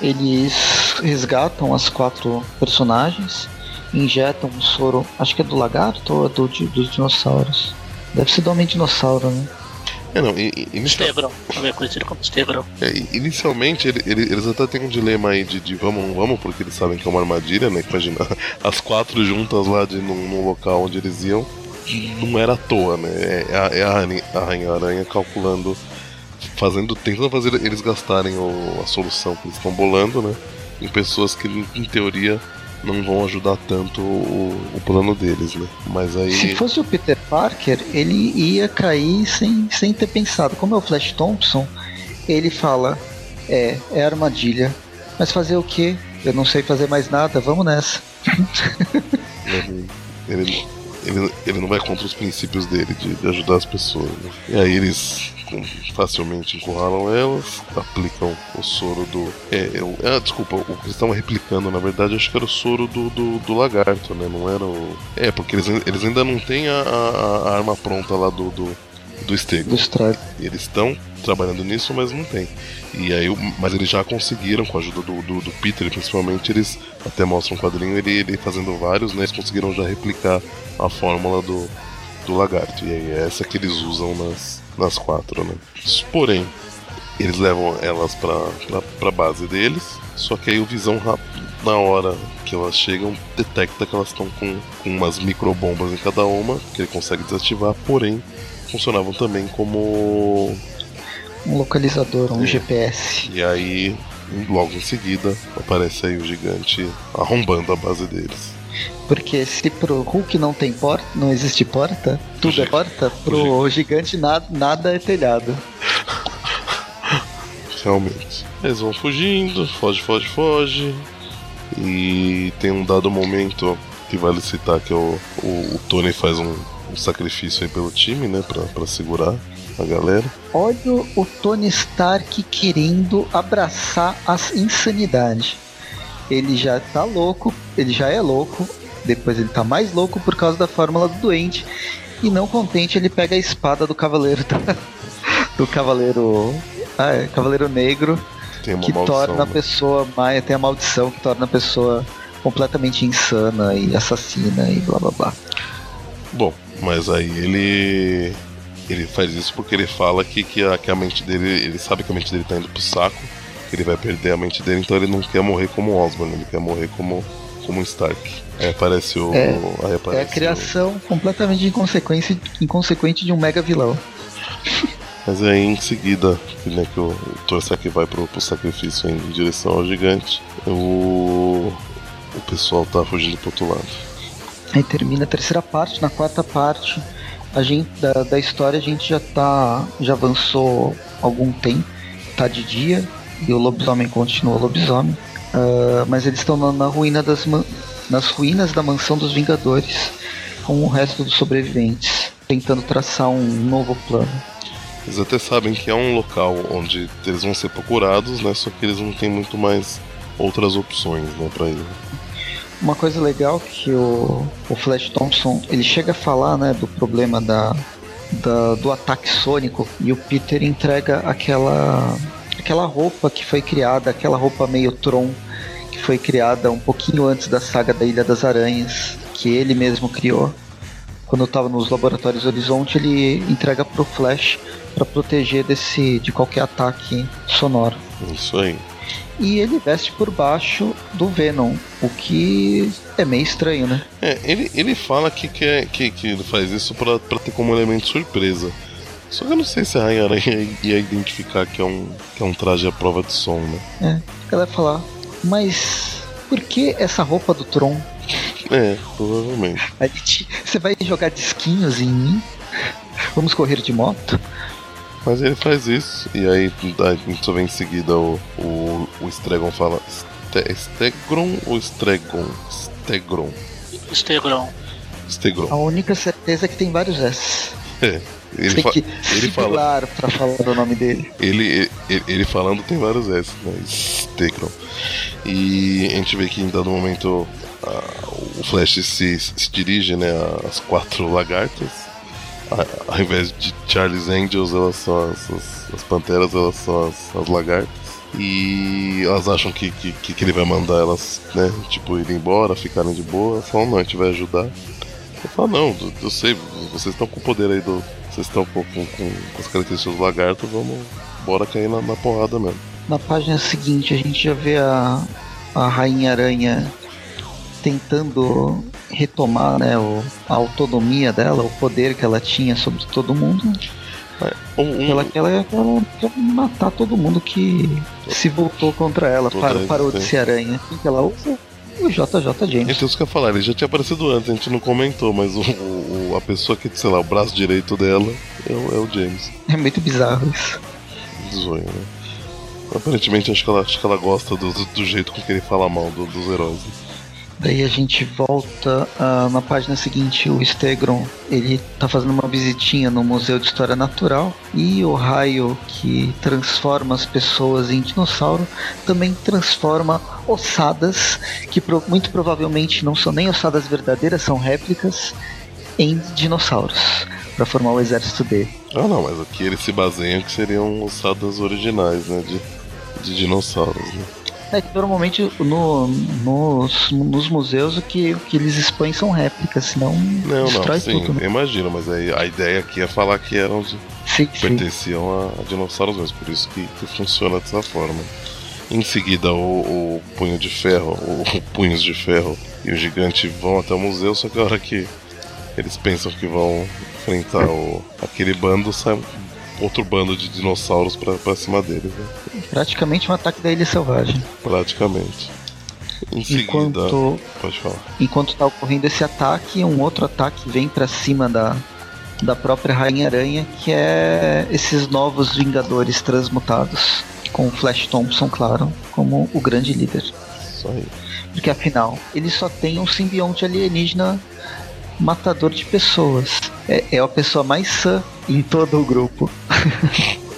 Eles resgatam as quatro personagens, injetam um soro, acho que é do lagarto ou é do, dos dinossauros? Deve ser do Homem Dinossauro, né? É, não, inicial... também é conhecido como. É, inicialmente ele, ele, eles até têm um dilema aí de, de vamos ou não vamos, porque eles sabem que é uma armadilha, né? Imagina, as quatro juntas lá de, num, num local onde eles iam, não era à toa, né? É, é a, é a Rainha-Aranha calculando, fazendo, tentando fazer eles gastarem o, a solução que eles estão bolando, né? Em pessoas que, em teoria, não vão ajudar tanto o, o, plano deles, né? Mas aí. Se fosse o Peter Parker, ele ia cair sem, sem ter pensado. Como é o Flash Thompson, ele fala: é, é armadilha. Mas fazer o quê? Eu não sei fazer mais nada, vamos nessa. ele, ele, ele, ele, não vai contra os princípios dele de, de ajudar as pessoas. Né? E aí eles facilmente encurralam elas, aplicam o soro do. É, eu, ah, desculpa, o que eles estavam replicando, na verdade, acho que era o soro do, do, do lagarto, né? Não era o. É, porque eles, eles ainda não têm a, a, a arma pronta lá do, do, do Stego. Eles estão trabalhando nisso, mas não tem. E aí, mas eles já conseguiram, com a ajuda do, do, do Peter, principalmente, eles até mostram um quadrinho, ele, ele fazendo vários, né? Eles conseguiram já replicar a fórmula do, do lagarto. E aí é essa que eles usam nas, nas quatro, né? Porém, eles levam elas pra, pra, pra base deles. Só que aí o Visão na hora que elas chegam, detecta que elas estão com, com umas microbombas em cada uma, que ele consegue desativar, porém funcionavam também como um localizador, um é. GPS. E aí, logo em seguida, aparece aí o gigante arrombando a base deles. Porque se pro Hulk não tem porta, não existe porta, tudo é porta, pro gigante nada, nada é telhado. Realmente. Eles vão fugindo, foge, foge, foge. E tem um dado momento que vale citar que é o, o, o Tony faz um, um, sacrifício aí pelo time, né? Pra, pra segurar a galera. Olha o Tony Stark querendo abraçar a insanidade. Ele já tá louco, ele já é louco, depois ele tá mais louco por causa da fórmula do doente. E não contente, ele pega a espada do cavaleiro da, do cavaleiro. Ah, é, cavaleiro negro. que maldição, torna a né? pessoa. Tem a maldição que torna a pessoa completamente insana e assassina e blá blá blá. Bom, mas aí ele ele faz isso porque ele fala que, que, a, que a mente dele, ele sabe que a mente dele tá indo pro saco, que ele vai perder a mente dele, então ele não quer morrer como Osborn, ele quer morrer como, como Stark. Aí aparece o. É, aí aparece é a criação o... completamente inconsequente, inconsequente de um mega vilão. Mas aí em seguida, né, que o, Stark vai pro, pro sacrifício em direção ao gigante, o, o pessoal tá fugindo pro outro lado. Aí termina a terceira parte, na quarta parte a gente da, da história a gente já tá já avançou algum tempo tá de dia e o lobisomem continua lobisomem. Uh, mas eles estão na, na, ruína das nas ruínas da mansão dos Vingadores com o resto dos sobreviventes tentando traçar um novo plano. Eles até sabem que é um local onde eles vão ser procurados né? Só que eles não têm muito mais outras opções né para ir. Uma coisa legal que o, o Flash Thompson ele chega a falar né, do problema da, da, do ataque sônico e o Peter entrega aquela, aquela roupa que foi criada, aquela roupa meio Tron que foi criada um pouquinho antes da saga da Ilha das Aranhas, que ele mesmo criou. Quando estava nos laboratórios Horizonte, ele entrega para o Flash para proteger desse de qualquer ataque sonoro. Isso aí e ele veste por baixo do Venom, o que é meio estranho, né? É, ele, ele fala que, quer, que, que ele faz isso pra ter como elemento surpresa. Só que eu não sei se a Rainha Aranha ia identificar que é um, que é um traje à prova de som, né? É, ela vai falar, mas por que essa roupa do Tron? É, provavelmente. A gente, você vai jogar disquinhos em mim? Vamos correr de moto? Mas ele faz isso, e aí a gente só vem em seguida o, o, o Stregon fala Ste Stegron ou Stregon? Stegron. Stegron. Stegron. A única certeza é que tem vários S. É. Ele, tem que ele fala pra falar o nome dele. Ele, ele, ele, falando tem vários S, né? Stegron. E a gente vê que em dado momento a, o Flash se, se dirige né, às quatro lagartas ao invés de Charles Angels, elas são as, as, as panteras, elas são as, as, lagartas. E elas acham que, que, que ele vai mandar elas, né, tipo, ir embora, ficarem de boa. Falam, não, a gente vai ajudar. Eu falo, não, eu sei, vocês estão com o poder aí do. Vocês estão com, com, com, as características do lagarto, vamos. Bora cair na, na porrada mesmo. Na página seguinte a gente já vê a, a Rainha Aranha tentando retomar né, o, a autonomia dela, o poder que ela tinha sobre todo mundo. É, um, um... Ela, ela, ela quer matar todo mundo que se voltou contra ela, parou, parou de ser aranha. O que ela usa? O JJ James. Então, isso que eu ia falar, ele já tinha aparecido antes, a gente não comentou, mas o, o, a pessoa que, sei lá, o braço direito dela é o, é o James. É muito bizarro isso. Zoio, né? Aparentemente, acho que ela, acho que ela gosta do, do, do jeito com que ele fala mal do, dos heróis. Daí a gente volta uh, na página seguinte, o Stegron, ele tá fazendo uma visitinha no Museu de História Natural e o raio que transforma as pessoas em dinossauro também transforma ossadas que pro muito provavelmente não são nem ossadas verdadeiras, são réplicas em dinossauros para formar o exército dele. Ah não, mas aqui eles se baseiam que seriam ossadas originais, né, de, de dinossauros. Né? É que normalmente no, nos, nos museus o que, o que eles expõem são réplicas, senão Não, destrói não, sim, tudo. Né? eu imagino, mas aí a ideia aqui é falar que eram de, Sim, sim. pertenciam a, a dinossauros mesmo, por isso que, que funciona dessa forma. Em seguida, o, o punho de ferro, o, o punhos de ferro e o gigante vão até o museu, só que a hora que eles pensam que vão enfrentar o, aquele bando, sai um outro bando de dinossauros pra, pra cima deles, né? Praticamente um ataque da Ilha Selvagem. praticamente. Em Enquanto, pode falar. enquanto tá ocorrendo esse ataque, um outro ataque vem pra cima da, da própria Rainha-Aranha, que é esses novos Vingadores transmutados. Com o Flash Thompson, claro, como o grande líder. Porque afinal, ele só tem um simbionte alienígena matador de pessoas. É, é a pessoa mais sã em todo o grupo.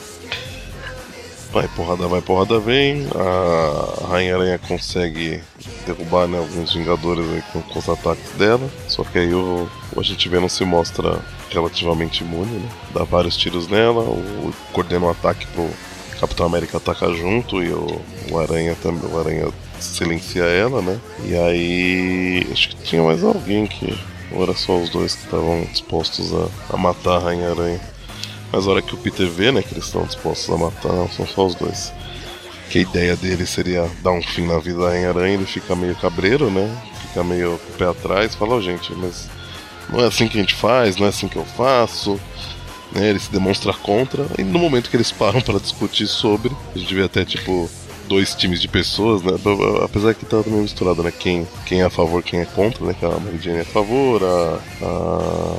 Vai, porrada vai, porrada vem. A Rainha Aranha consegue derrubar né, alguns Vingadores aí com, com os ataques dela. Só que aí o, o Agente Venom se mostra relativamente imune, né? Dá vários tiros nela, o, coordena um ataque pro Capitão América atacar junto e o, o Aranha também. O Aranha silencia ela, né? E aí. Acho que tinha mais alguém que. Ou era só os dois que estavam dispostos a, a matar a Rainha Aranha. Mas a hora que o Peter vê, né, que eles estão dispostos a matar, não, são só os dois. Que a ideia dele seria dar um fim na vida da Rainha-Aranha, ele fica meio cabreiro, né? Fica meio com o pé atrás, fala, "Ô, gente, mas não é assim que a gente faz, não é assim que eu faço. Né, ele se demonstra contra, e no momento que eles param para discutir sobre, a gente vê até tipo dois times de pessoas, né? Apesar que tá meio misturado, né? Quem, quem é a favor, quem é contra, né? Que a Mary Jane é a favor, a. a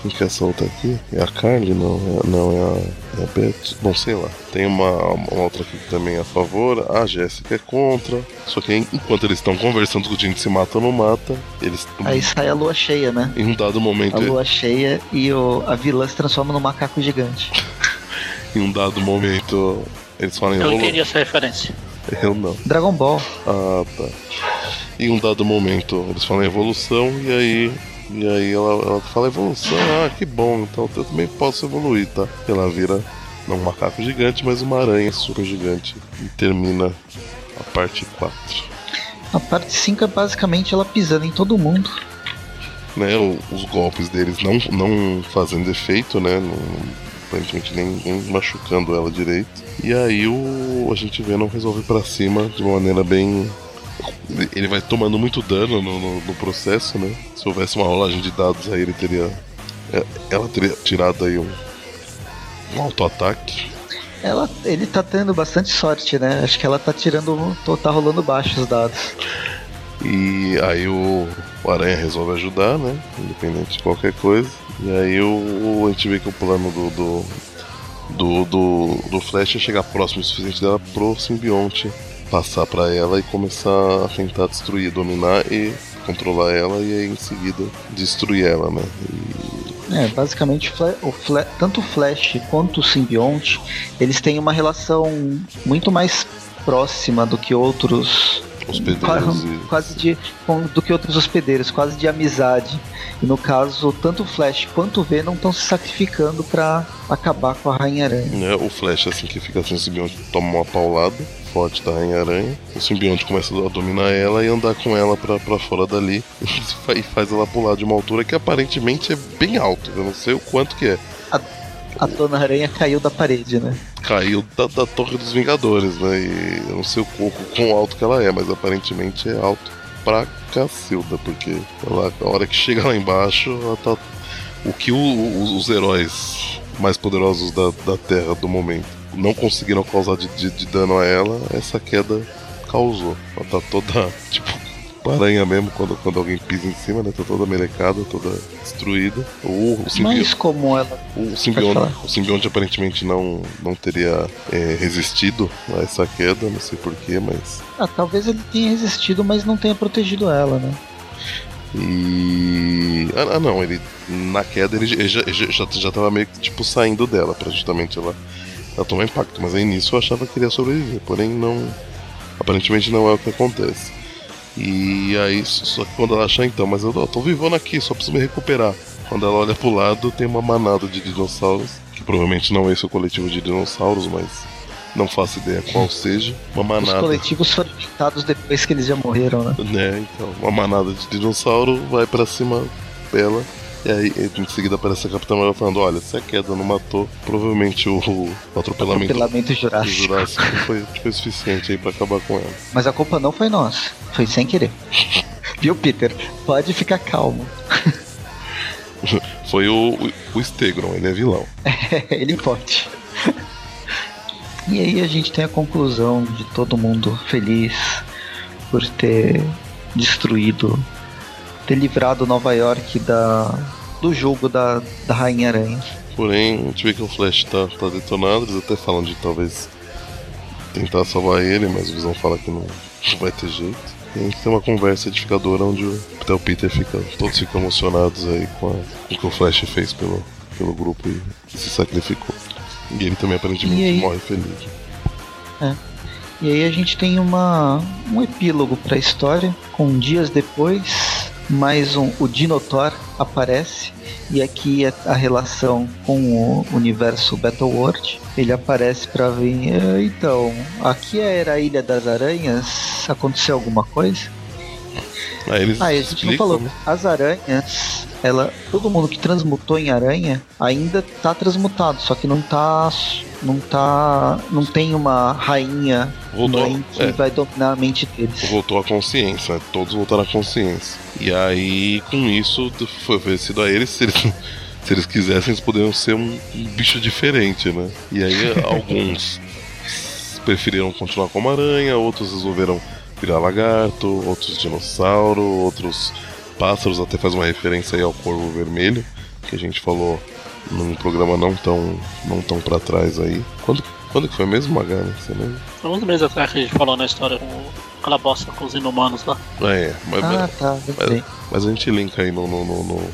quem que é essa outra aqui? É a Carly? Não, é, não, é a, é a Beth. Bom, sei lá. Tem uma, uma outra aqui que também é a favor. A Jéssica é contra. Só que enquanto eles estão conversando com o gente se mata ou não mata, eles. Aí sai a lua cheia, né? Em um dado momento. A lua cheia e o, a vilã se transforma num macaco gigante. Em um dado momento. Eles falam em Eu entendi essa referência. Eu não. Dragon Ball. Ah, tá. Em um dado momento eles falam evolução e aí. E aí ela, ela fala evolução, ah, que bom, então eu também posso evoluir, tá? Ela vira não um macaco gigante, mas uma aranha super gigante. E termina a parte 4. A parte 5 é basicamente ela pisando em todo mundo. Né, o- os golpes deles não, não fazendo efeito, né? Não, aparentemente nem, nem machucando ela direito. E aí o a gente vê não resolve pra cima de uma maneira bem. Ele vai tomando muito dano no, no- no processo, né? Se houvesse uma rolagem de dados aí ele teria. é, Ela teria tirado aí um, um auto-ataque. Ela, ele tá tendo bastante sorte, né? Acho que ela tá tirando. tá rolando baixo os dados. E aí o, o Aranha resolve ajudar, né? Independente de qualquer coisa. E aí o, a gente vê que o plano do, do, do, do, do Flash é chegar próximo o suficiente dela pro simbionte passar pra ela e começar a tentar destruir, dominar e controlar ela e aí em seguida destruir ela, né? E É, basicamente o Fla- tanto o Flash quanto o simbionte, eles têm uma relação muito mais próxima do que outros hospedeiros quase, e. quase de do que outros hospedeiros, quase de amizade. E no caso, tanto o Flash quanto o Venom estão se sacrificando pra acabar com a Rainha Aranha. Né, o Flash, assim que fica sem o simbionte, toma uma paulada forte da Rainha-Aranha. O simbionte começa a dominar ela e andar com ela pra, pra fora dali. E faz ela pular de uma altura que aparentemente é bem alto. Eu não sei o quanto que é. A Dona Aranha caiu da parede, né? Caiu da, da Torre dos Vingadores, né? E eu não sei o quão, quão alto que ela é, mas aparentemente é alto pra cacilda, porque ela, a hora que chega lá embaixo, ela tá. O que o- o- os heróis mais poderosos da, da Terra do momento não conseguiram causar de, de- de dano a ela, essa queda causou. Ela tá toda, tipo, aranha mesmo, quando, quando alguém pisa em cima, né? Tá toda melecada, toda destruída. O, o simbionte, Mas como ela. o simbionte, o simbionte aparentemente não, não teria é, resistido a essa queda, não sei porquê, mas. Ah, talvez ele tenha resistido, mas não tenha protegido ela, né? E. Ah, ah, não, ele. Na queda ele já, já, já, já tava meio que tipo saindo dela, pra justamente ela, ela tomar impacto. Mas aí nisso eu achava que ele ia sobreviver, porém não. Aparentemente não é o que acontece. E aí, só que quando ela achar, então, mas eu, eu tô vivona aqui, só preciso me recuperar. Quando ela olha pro lado, tem uma manada de dinossauros, que provavelmente não é esse o coletivo de dinossauros, mas não faço ideia qual seja, uma manada. Os coletivos foram ditados depois que eles já morreram, né? Né, então, uma manada de dinossauro vai para cima dela. E aí, em seguida aparece a Capitã Marvel falando: Olha, se a queda não matou, provavelmente o, o atropelamento, atropelamento jurássico. jurássico foi, foi suficiente aí pra acabar com ela. Mas a culpa não foi nossa, foi sem querer. Viu, Peter? Pode ficar calmo. foi o, o, o Stegron, ele é vilão. É, ele pode. E aí a gente tem a conclusão de todo mundo feliz por ter destruído, ter livrado Nova York da, do jogo da, da Rainha Aranha. Porém, o Flash tá, tá detonado, eles até falam de talvez tentar salvar ele, mas o Visão fala que não, não vai ter jeito. E a gente tem uma conversa edificadora onde o, até o Peter fica. Todos ficam emocionados aí com, a, com o que o Flash fez pelo, pelo grupo e, e se sacrificou. E ele também aparentemente morre feliz. É. E aí a gente tem uma, um epílogo para a história, com dias depois, mais um, o Dinotor aparece, e aqui é a relação com o universo Battle World. Ele aparece para vir. É, então, aqui era a Ilha das Aranhas, aconteceu alguma coisa? Aí eles ah, a gente não falou. Né? As aranhas ela, todo mundo que transmutou em aranha ainda tá transmutado, só que não tá, não tá, não tem uma rainha Voltou, mãe que é. vai dominar a mente deles. Voltou a consciência, né? todos voltaram à consciência. E aí, com isso, foi oferecido a eles se eles, se eles quisessem, eles poderiam ser um, um bicho diferente, né? E aí, alguns preferiram continuar como aranha, outros resolveram virar lagarto, outros dinossauro, outros pássaros, até faz uma referência aí ao corvo vermelho, que a gente falou num programa não tão, não tão pra trás aí. Quando, quando que foi mesmo, Magana? Você lembra? Foi uns meses atrás que a gente falou na história com aquela bosta com os inumanos lá. É, mas, ah, tá, mas, mas, a gente linka aí no, no, no, no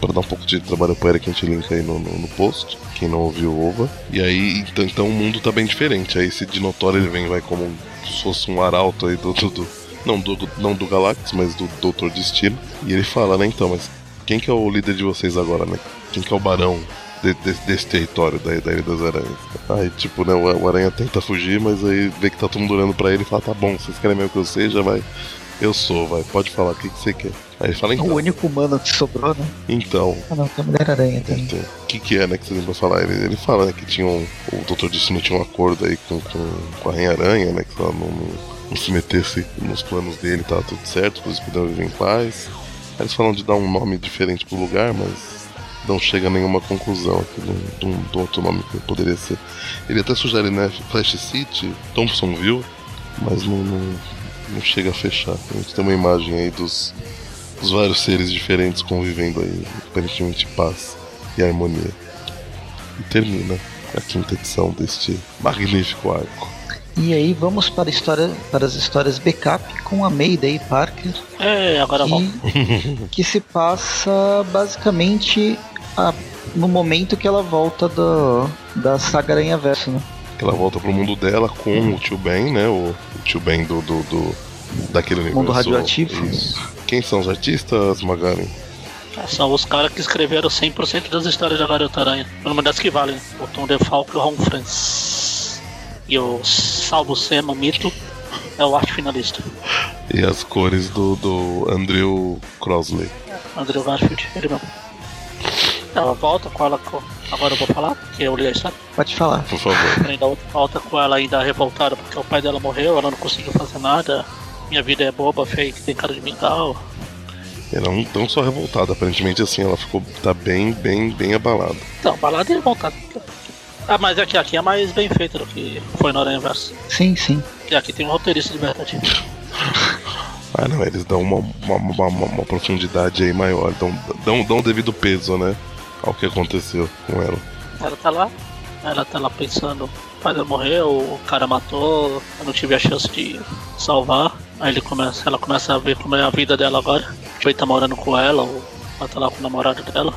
para dar um pouco de trabalho para Eric, a gente linka aí no, no, no, post. Quem não ouviu, ouva. E aí, então, então o mundo tá bem diferente. Aí esse Dinotauro ele vem, vai como se fosse um arauto aí do, do, do não do, do, não do Galactus, mas do Doutor Destino. E ele fala, né, então, mas quem que é o líder de vocês agora, né? Quem que é o barão de, de, desse território da, da Ilha das Aranhas? Aí, tipo, né, o, o, Aranha tenta fugir, mas aí vê que tá todo mundo olhando pra ele e fala, tá bom, vocês querem mesmo que eu seja, vai. Eu sou, vai, pode falar, o que, que você quer? Aí ele fala, então. O único humano que sobrou, né? Então. Ah não, tem a Mulher-Aranha também. Então, o que, que é, né, que você lembra falar? Ele, ele fala, né, que tinha um. O Doutor Destino tinha um acordo aí com, com, com a Rainha-Aranha, né, que ela não, não não se metesse nos planos dele, tá tudo certo, eles puderam viver em paz. Aí eles falam de dar um nome diferente pro lugar, mas não chega a nenhuma conclusão aqui do, do, do outro nome que poderia ser. Ele até sugere, né, Flash City, Thompsonville, mas não, não, não chega a fechar. A gente tem uma imagem aí dos, dos vários seres diferentes convivendo aí, aparentemente paz e harmonia. E termina a quinta edição deste magnífico arco. E aí vamos para, história, para as histórias backup com a Mayday Parker. É, agora que, vamos. que se passa basicamente a, no momento que ela volta do, da saga Aranha Verso, né? Ela volta pro mundo dela com o tio Ben, né? O, o tio Ben do, do, do daquele universo. Mundo radioativo. Isso. Quem são os artistas, Magaren? Ah, são os caras que escreveram 100% das histórias da Garota Aranha. Pelo menos das que valem. O Tom DeFalco e o Ron Francis e o Salvo Sema Mito é o arte finalista. E as cores do, do Andrew Crosley. Andrew Garfield, ele mesmo. Ela volta com ela. Com... Agora eu vou falar, porque eu li a história. Pode falar. Por favor. Ainda volta com ela ainda revoltada porque o pai dela morreu, ela não conseguiu fazer nada. Minha vida é boba, feia, que tem cara de mental. Ela não tão só revoltada, aparentemente assim, ela ficou. tá bem, bem, bem abalada. Não, abalada e revoltada. Ah, mas aqui, aqui é mais bem feito do que foi no Aranha Verso. Sim, sim. E aqui tem um roteirista de verdade. ah, não, eles dão uma, uma, uma, uma, profundidade aí maior, dão, dão, dão devido peso, né? Ao que aconteceu com ela. Ela tá lá, ela tá lá pensando, o pai dela morreu, o cara matou, eu não tive a chance de salvar. Aí ele começa, ela começa a ver como é a vida dela agora. O Joey tá morando com ela, ou ela tá lá com o namorado dela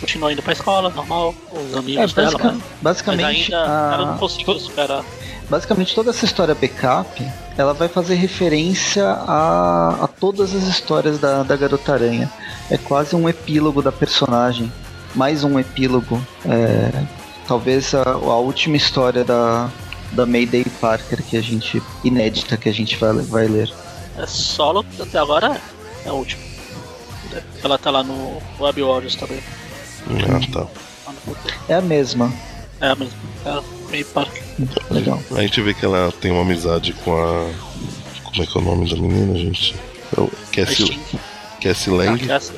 continua indo pra escola, normal, os amigos é, basic, dela. Basicamente, mas ainda a... ela não conseguiu superar. Basicamente, toda essa história backup, ela vai fazer referência a, a todas as histórias da, da Garota Aranha. É quase um epílogo da personagem. Mais um epílogo. É, talvez a, a última história da, da Mayday Parker que a gente. inédita que a gente vai, vai ler. É solo, até agora é a última. Ela tá lá no Web Warriors também. Ah, tá. É a mesma. É a mesma. É a May Parker. Legal. A gente vê que ela tem uma amizade com a. Como é que é o nome da menina, gente? É o A Cassie. Cassie Lang. Cassie,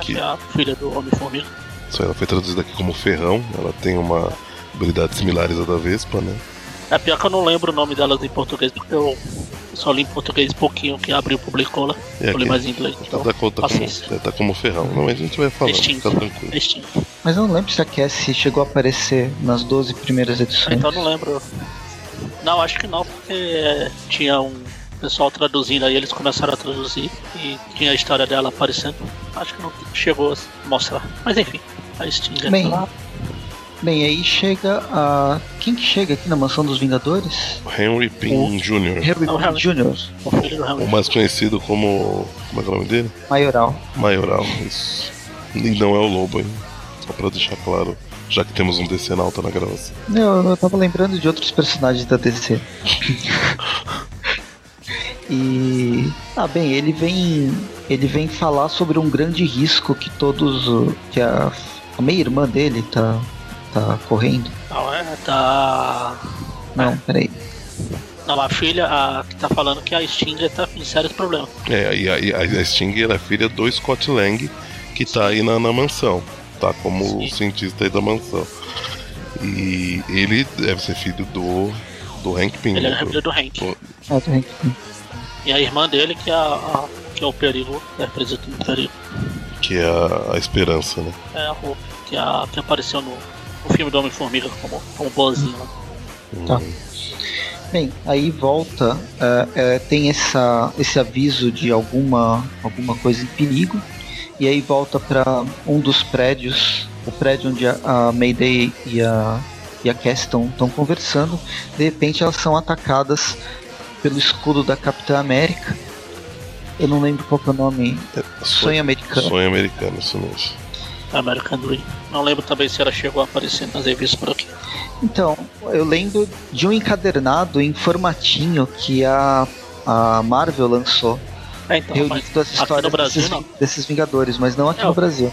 Que- que é a filha do Homem-Formiga. Só ela foi traduzida aqui como Ferrão. Ela tem uma habilidades similares à da Vespa, né? É pior que eu não lembro o nome delas em português, porque eu só li em português pouquinho que abriu publicou lá. É eu li mais em inglês. Tá, Então, tá, co- tá como, é, tá como Ferrão. Não, mas a gente vai falando, Extinto. fica tranquilo. Steam. Mas eu não lembro se a Cassie chegou a aparecer nas 12 primeiras edições. Então eu não lembro. Não, acho que não, porque tinha um pessoal traduzindo aí, eles começaram a traduzir e tinha a história dela aparecendo. Acho que não chegou a mostrar. Mas enfim, a Steam já Bem, tá lá. Bem, aí chega a. Quem que chega aqui na mansão dos Vingadores? Henry Pym Jr., Harry É o Harry. Jr., O o Henry. mais conhecido como. Como é que é o nome dele? maioral. Maioral. Isso. E não é o Lobo, hein? Só pra deixar claro, já que temos um DC alta na gravação. Não, eu tava lembrando de outros personagens da DC. e. Ah, bem, ele vem. Ele vem falar sobre um grande risco que todos. que a, a meia-irmã dele tá. tá correndo. Não, é da. Não, peraí. Não, a filha a, que tá falando que a Stinger tá em sérios problemas. É, e a, a Sting ela é filha do Scott Lang, que tá aí na, na mansão. Tá como Sim. cientista aí da mansão. E ele deve ser filho do. do Hank Pym. Ele é né? filho do Hank. do- Ah, tô Hank Pym. E a irmã dele que é, a, a- que é o perigo, é representante do perigo. Que é a, a esperança, né? É a Hope, que, é a, que apareceu no, no filme do Homem-Formiga como, como boazinha. lá. Tá. Bem, aí volta, é, é, tem essa, esse aviso de alguma, alguma coisa em perigo, e aí volta para um dos prédios, o prédio onde a, a Mayday e a, e a Cass estão conversando. De repente elas são atacadas pelo escudo da Capitã América. Eu não lembro qual que é o nome. Sonho Americano. Sonho americano, isso mesmo. American Dream. Não lembro também se ela chegou a aparecer nas revistas por aqui. Então, eu lembro de um encadernado em formatinho que a, a Marvel lançou. É, então, reunindo as histórias Brasil desses, não. desses Vingadores, mas não aqui É, no o- Brasil.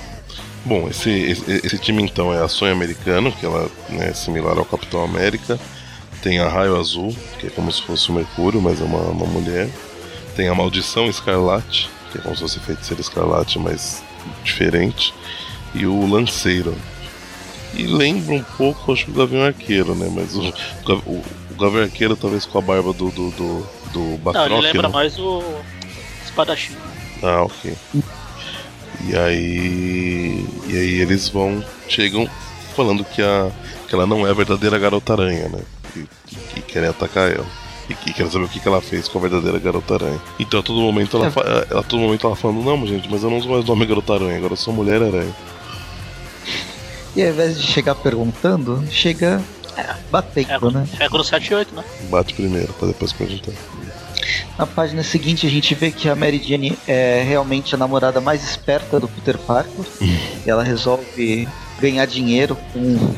Bom, esse, esse, esse time então é a Sonho Americano, que ela né, é similar ao Capitão América. Tem a Raio Azul, que é como se fosse o Mercúrio, mas é uma, uma mulher. Tem a Maldição Escarlate, que é como se fosse Feiticeiro Escarlate, mas diferente. E o Lanceiro. E lembra um pouco, acho que o Gavião Arqueiro, né? Mas o, o, o Gavião Arqueiro talvez com a barba do, do, do, do Não, ele Batroc, lembra né? mais o Espadachim. Ah, ok. E aí. E aí eles vão. Chegam falando que, a, que ela não é a verdadeira garota aranha, né? E, e querem atacar ela. E, e querem saber o que, que ela fez com a verdadeira garota aranha. Então a todo momento ela, É. ela, a todo momento ela falando, não, gente, mas eu não uso mais o nome garota aranha, agora eu sou mulher aranha. E ao invés de chegar perguntando, chega batendo, né? É no 7 e 8, né? Bate primeiro, pra depois perguntar. Na página seguinte a gente vê que a Mary Jane é realmente a namorada mais esperta do Peter Parker. e ela resolve ganhar dinheiro com,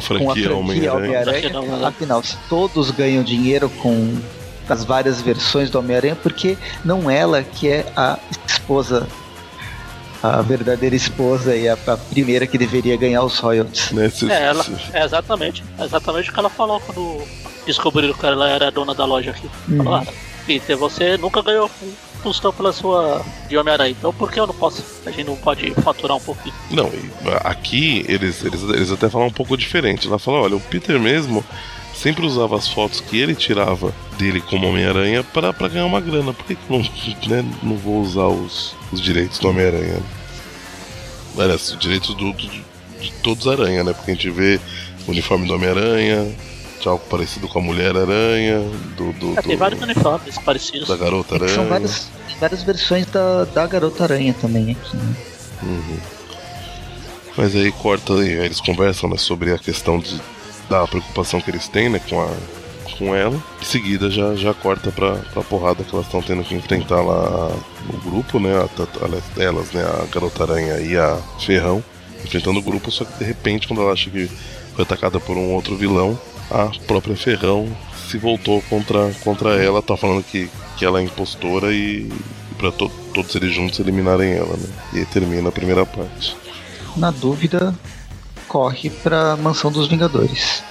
Com a franquia franquia Homem-Aranha. Afinal, se todos ganham dinheiro com as várias versões do Homem-Aranha, porque não ela que é a esposa, a verdadeira esposa e a, a primeira que deveria ganhar os royalties. Né, se- É, ela, se- é exatamente, é exatamente o que ela falou quando descobriram que ela era a dona da loja aqui. Uhum. Falou, ah, Peter, você nunca ganhou tostão pela sua de Homem-Aranha, então por que eu não posso? A gente não pode faturar um pouquinho. Não, e, aqui eles, eles, eles até falam um pouco diferente. Ela fala, olha, o Peter mesmo sempre usava as fotos que ele tirava dele como Homem-Aranha pra ganhar uma grana. Por que, que não, né, não vou usar os, os direitos do Homem-Aranha? Aliás, os direitos do, do- de todos aranha, né? Porque a gente vê o uniforme do Homem-Aranha, de algo parecido com a Mulher-Aranha, do, do, É, tem do- vários uniformes parecidos. da Garota-Aranha. São várias, várias versões da, da Garota Aranha também aqui. Né? Uhum. Mas aí corta aí, eles conversam né, sobre a questão de, da preocupação que eles têm né, com, a, com ela. Em seguida já, já corta pra, pra porrada que elas estão tendo que enfrentar lá o grupo, né? A, a- elas, né? A Garota Aranha e a Ferrão. Enfrentando o grupo, só que de repente, quando ela acha que foi atacada por um outro vilão, a própria Ferrão se voltou contra, contra ela, tá falando que, que ela é impostora e, e pra to, todos eles juntos eliminarem ela, né? E aí termina a primeira parte. Na dúvida, corre pra mansão dos Vingadores.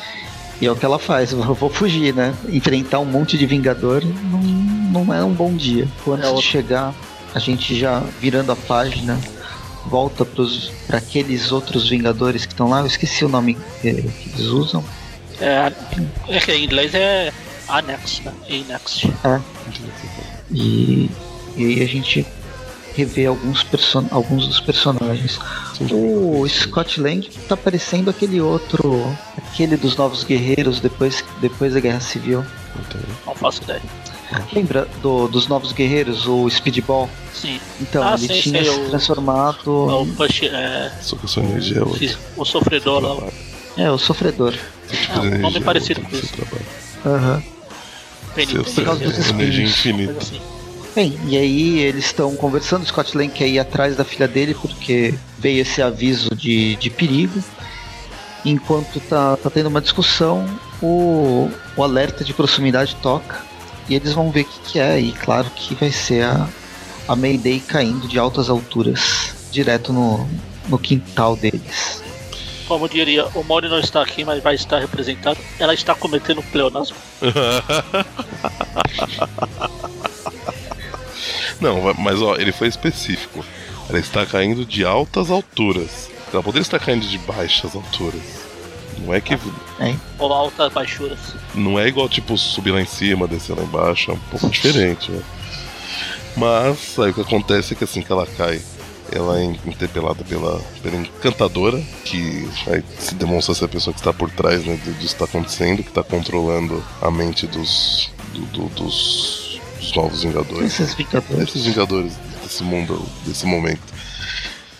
E é o que ela faz, eu vou fugir, né? Enfrentar um monte de Vingador não, não é um bom dia. Quando É de outro. chegar, a gente já virando a página, volta para aqueles outros Vingadores que estão lá. Eu esqueci o nome que, que eles usam. É, é que em inglês é annex, né? Next. E, e aí a gente revê alguns, person alguns dos personagens. O Scott Lang tá parecendo aquele outro, aquele dos Novos Guerreiros depois, depois da Guerra Civil. Não faço ideia. Lembra do, dos Novos Guerreiros, o Speedball? Sim. Então, Ah, ele sim, tinha sei, se o- transformado. É o Push. É, só que a sua energia é outra. fiz- o sofredor lá. É, o Sofredor. É, um nome é parecido com isso. Aham. Seu- causa dos espinhos. infinita. assim. Bem, e aí eles estão conversando, o Scott Lang quer ir atrás da filha dele porque veio esse aviso de, de perigo. Enquanto tá, tá tendo uma discussão, o, o alerta de proximidade toca e eles vão ver o que, que é. E claro que vai ser a, a Mayday caindo de altas alturas, direto no, no quintal deles. Como diria, o Mori não está aqui, mas vai estar representado. Ela está cometendo pleonasmo. Não, mas ó, ele foi específico. Ela está caindo de altas alturas. Ela poderia estar caindo de baixas alturas. Não é que. Ou altas baixuras. Não é igual, tipo, subir lá em cima, descer lá embaixo. É um pouco diferente, né? Mas aí o que acontece é que assim que ela cai, ela é interpelada pela, pela encantadora, que aí se demonstra ser a pessoa que está por trás né, do- disso que está acontecendo, que está controlando a mente dos, do- do- dos, dos novos Vingadores. Esses Vingadores. Esses Vingadores desse mundo, desse momento.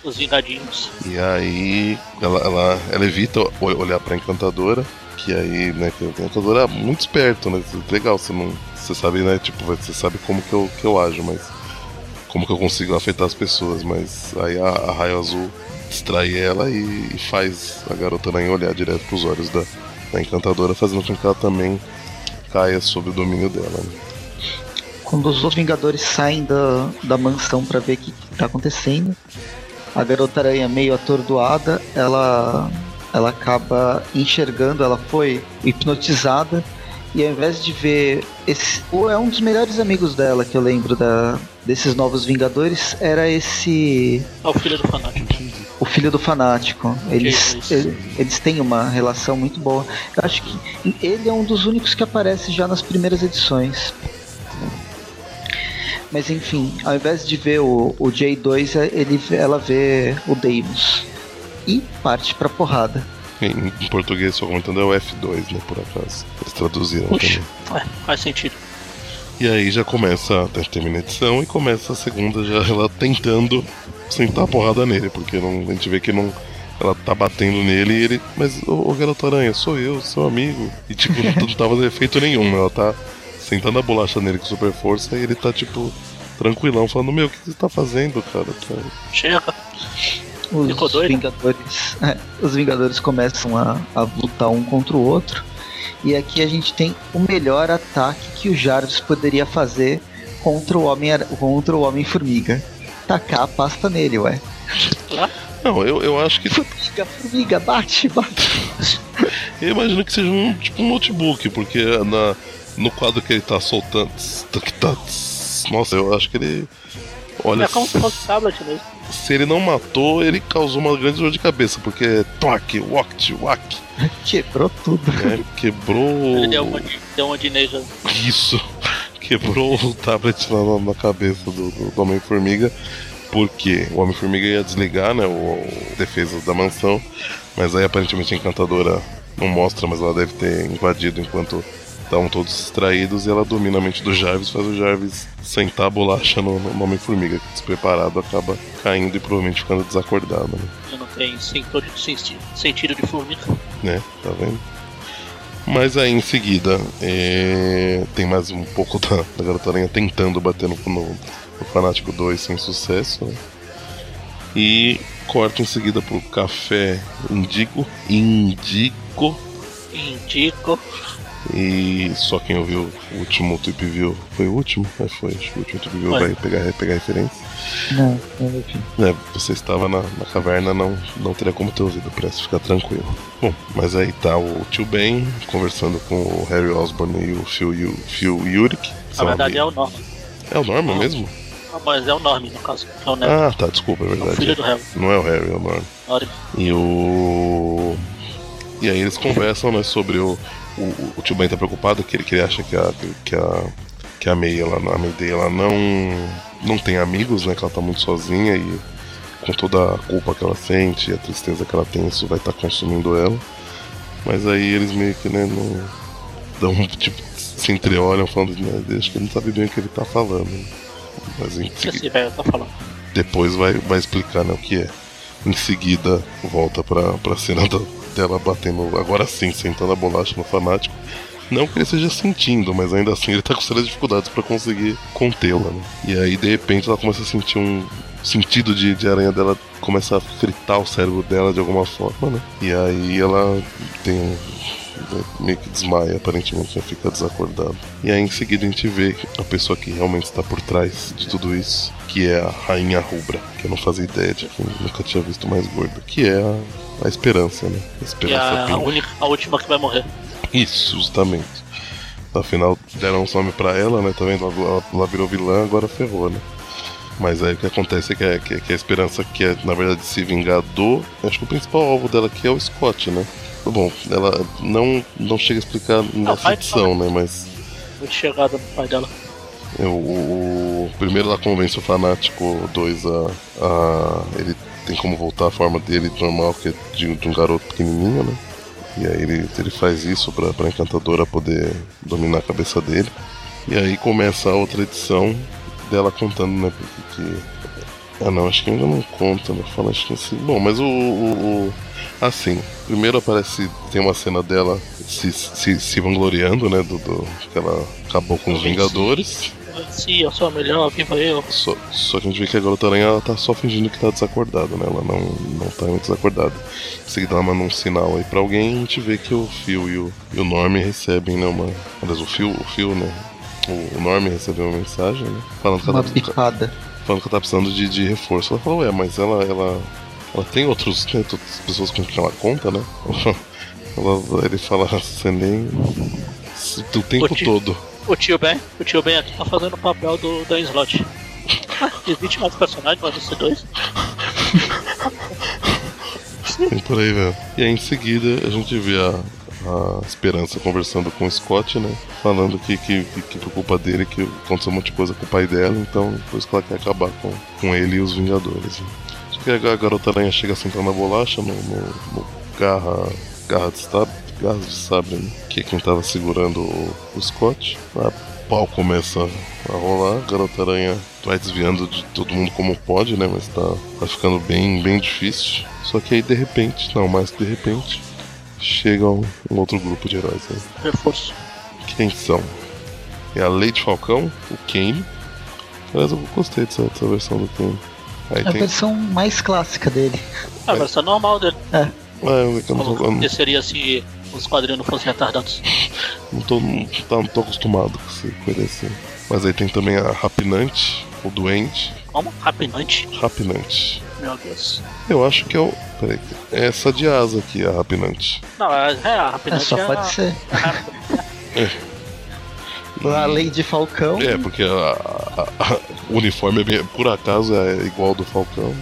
Os vingadinhos. E aí ela, ela, ela evita olhar pra encantadora, que aí, né, que a encantadora é muito esperto, né? Legal, você não. Você sabe, né, tipo, você sabe como que eu, que eu ajo, mas. Como que eu consigo afetar as pessoas, mas aí a, a raio azul distrai ela e, e faz a garota aranha olhar direto pros olhos da, da encantadora, fazendo com que ela também caia sob o domínio dela. Né? Quando os outros Vingadores saem da, da mansão pra ver o que, que tá acontecendo, a garota aranha meio atordoada, ela, ela acaba enxergando, ela foi hipnotizada e ao invés de ver esse. Ou é um dos melhores amigos dela que eu lembro da, desses novos Vingadores, era esse. É o filho do fanático. O filho do fanático. Eles, ele- eles têm uma relação muito boa. Eu acho que ele é um dos únicos que aparece já nas primeiras edições. Mas enfim, ao invés de ver o, o J2, é- ele, ela vê o Deimos. E parte pra porrada. Em, em português, só comentando, é o F2, né, por acaso. Eles traduziram Puxa, também. é, faz sentido. E aí já começa, termina a edição e começa a segunda já ela tentando sentar a porrada nele, porque não, a gente vê que não. Ela tá batendo nele e ele. Mas ô, ô garoto aranha, sou eu, seu amigo. E tipo, não, não tá fazendo efeito nenhum, ela tá sentando a bolacha nele com super força e ele tá tipo. Tranquilão, falando, meu, o que você tá fazendo, cara? Tá- Chega. Os? Vingadores, é, os Vingadores começam a, a lutar um contra o outro. E aqui a gente tem o melhor ataque que o Jarvis poderia fazer contra o Homem contra o Homem Formiga. Tacar a pasta nele, ué. Lá. Não, eu, eu acho que. Formiga, formiga, bate, bate. Eu imagino que seja um tipo um notebook, porque na, no quadro que ele tá soltando. que tá- nossa, eu acho que ele. Olha, É como se fosse tablet mesmo. Se ele não matou, ele causou uma grande dor de cabeça, porque toque, wact, wack, Quebrou tudo. né? Quebrou Ele deu uma de, deu uma de neja. isso, quebrou o tablet na, na- na cabeça do, do- do Homem-Formiga, porque o Homem-Formiga ia desligar, né, o, o defesa da mansão, mas aí aparentemente a encantadora não mostra, mas ela deve ter invadido enquanto estavam todos distraídos e ela domina a mente do Jarvis, faz o Jarvis sentar a bolacha no, no Homem-Formiga, que despreparado acaba caindo e provavelmente ficando desacordado, né? Ele não tem sentido de, senti- sentido de formiga. né? Tá vendo? Mas aí em seguida é, tem mais um pouco da, da Garota Aranha tentando bater no, no, no Fanático 2 sem sucesso. né? E corta em seguida pro Café Indigo. Indigo. Indico. E só quem ouviu o último Tweep View foi o último? É, foi. Acho que o último Tweep View vai pegar, pegar referência. Não, não enfim. É, você estava na, na caverna, não, não teria como ter ouvido, parece ficar tranquilo. Bom, mas aí tá o tio Ben conversando com o Harry Osborn e o Phil, Yu- Phil Yurik. Na verdade é o Norman. é o Norman Não. mesmo? Ah, mas é o Norman, no caso. É o. Ah, tá, desculpa, é é o filho verdade. do Harry. Não é o Harry, é o Norman. Norman. E o. E aí eles conversam, né, sobre o. O, o tio Ben tá preocupado que ele, que ele acha que a. que a. que a May, ela, a Mayday, ela não. não tem amigos, né? Que ela tá muito sozinha e com toda a culpa que ela sente e a tristeza que ela tem, isso vai estar consumindo ela. Mas aí eles meio que, né, não. dão tipo. se entreolham falando, né, acho que ele não sabe bem o que ele tá falando. né. Mas em O que seguida- esse velho tá depois vai, vai explicar né, o que é. Em seguida, volta pra, pra cena da- dela batendo, agora sim, sentando a bolacha no fanático. Não que ele esteja sentindo, mas ainda assim ele tá com sérias dificuldades pra conseguir contê-la. Né? E aí, de repente, ela começa a sentir um sentido de, de aranha dela, começa a fritar o cérebro dela de alguma forma, né? E aí ela tem um meio que desmaia, aparentemente, né? fica desacordado. E aí em seguida a gente vê a pessoa que realmente está por trás de tudo isso, que é a Rainha Rubra, que eu não fazia ideia de que eu nunca tinha visto mais gorda, que é a, a esperança, né? A esperança a, a, única, a última que vai morrer. Isso, justamente. Afinal, deram um nome pra ela, né? Tá vendo? Ela, ela virou vilã, agora ferrou, né? Mas aí o que acontece é que, a- que, que a esperança quer, na verdade, se vingar do. Acho que o principal alvo dela aqui é o Scott, né? Bom, ela não, não chega a explicar nessa vai edição, né? Mas Muito chegada no pai dela. é, o, o- primeiro ela convence o fanático 2 a, a. Ele tem como voltar à forma dele normal, que é de, de um garoto pequenininho, né? E aí ele, ele faz isso pra, pra encantadora poder dominar a cabeça dele. E aí começa a outra edição dela contando, né? Porque que. Ah não, acho que ainda não conta, né? Fala, acho que assim. Bom, mas o. o, o- assim, primeiro aparece. Tem uma cena dela se, se, se vangloriando, né? Do, do- que ela acabou com os Vingadores. Sim, eu sou a melhor, viva eu. Só, só que a gente vê que a garota aranha ela tá só fingindo que tá desacordada, né? Ela não, não tá muito desacordada. Em seguida ela manda um sinal aí pra alguém e a gente vê que o Phil e o, e o Norm recebem, né? Uma. Aliás, o Phil, o Phil, né? O, o Norm recebeu uma mensagem, né? Falando que Uma ela, tá- bipada. falando que ela tá precisando de, de reforço. Ela falou, ué, mas ela. ela, ela tem outros, né, outras pessoas com quem ela conta, né? Ela- ele fala, você nem. O tempo todo. O tio Ben, o tio Ben aqui tá fazendo o papel do Dan Slot. Ah, Existe mais personagem para esses dois? Tem por aí, velho. E aí em seguida a gente vê a, a Esperança conversando com o Scott, né? Falando que, que, que, que por culpa dele que aconteceu um monte de coisa com o pai dela, então por isso que ela quer acabar com, com ele e os Vingadores. Né? Só que a garota aranha chega sentando na bolacha no, no, no garra, garra de sabre, garras de sabre, né? Que é quem tava segurando o, o Scott. A pau começa a rolar, a garota aranha vai desviando de todo mundo como pode, né? Mas tá, tá ficando bem, bem difícil. Só que aí de repente, não mais que de repente, chega um, um outro grupo de heróis. Né? Reforço. Quem são? É a Lady Falcão, o Kane. Aliás, eu gostei dessa, dessa versão do Kane. Aí É a tem. versão mais clássica dele. Ah, isso é normal dele. Ah, eu, eu eu que seria se os quadrinhos não fossem retardados? não tô, não, tá- não tô acostumado com esse- ele assim. Mas aí tem também a Rapinante, o Doente. Como? Rapinante? Rapinante. Meu Deus. Eu acho que é o. Peraí, é essa de asa aqui, a Rapinante. Não, é, é a É, Rapinante só é pode a- ser. E- A Lady Falcão. É, porque a- a- a- o uniforme, é bem- por acaso, é igual ao do Falcão.